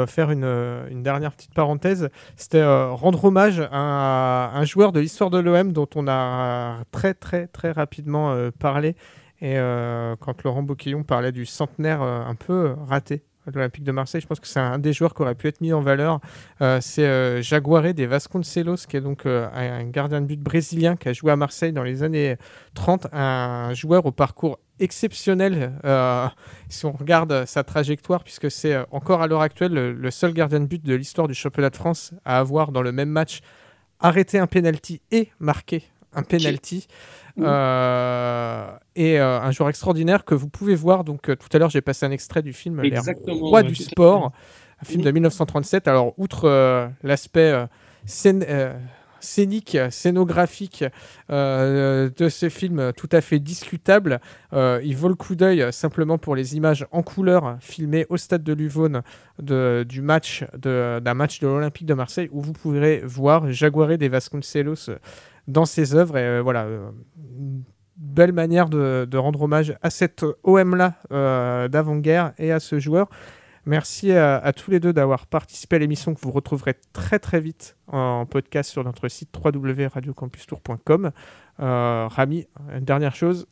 faire une, une, dernière petite parenthèse. C'était rendre hommage à, un joueur de l'histoire de l'OM dont on a très, très, très rapidement parlé. Et quand Laurent Boquillon parlait du centenaire un peu raté l'Olympique de Marseille. Je pense que c'est un des joueurs qui aurait pu être mis en valeur. Euh, c'est euh, Jaguaré des Vasconcelos, qui est donc euh, un gardien de but brésilien qui a joué à Marseille dans les années 30. Un joueur au parcours exceptionnel si on regarde sa trajectoire, puisque c'est encore à l'heure actuelle le, seul gardien de but de l'histoire du championnat de France à avoir dans le même match arrêté un penalty et marqué un penalty. Euh, et euh, un joueur extraordinaire que vous pouvez voir. Donc euh, tout à l'heure, j'ai passé un extrait du film Les Rois du sport, un film de 1937. Alors outre l'aspect scénique, scénographique de ce film tout à fait discutable. il vaut le coup d'œil simplement pour les images en couleur filmées au stade de Luvone du match d'un match de l'Olympique de Marseille où vous pourrez voir Jaguaré des Vasconcelos dans ses œuvres. Et euh, voilà, euh, une belle manière de, rendre hommage à cette OM-là euh, d'avant-guerre et à ce joueur. Merci à, tous les deux d'avoir participé à l'émission que vous retrouverez très très vite en podcast sur notre site www.radiocampustour.com. Rami, une dernière chose?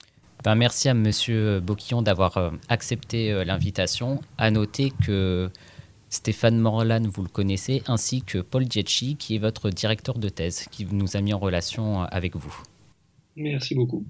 Ben, merci à Monsieur Boquillon d'avoir accepté l'invitation. À noter que Stéphane Morlan, vous le connaissez, ainsi que Paul Dietschi, qui est votre directeur de thèse, qui nous a mis en relation avec vous. Merci beaucoup.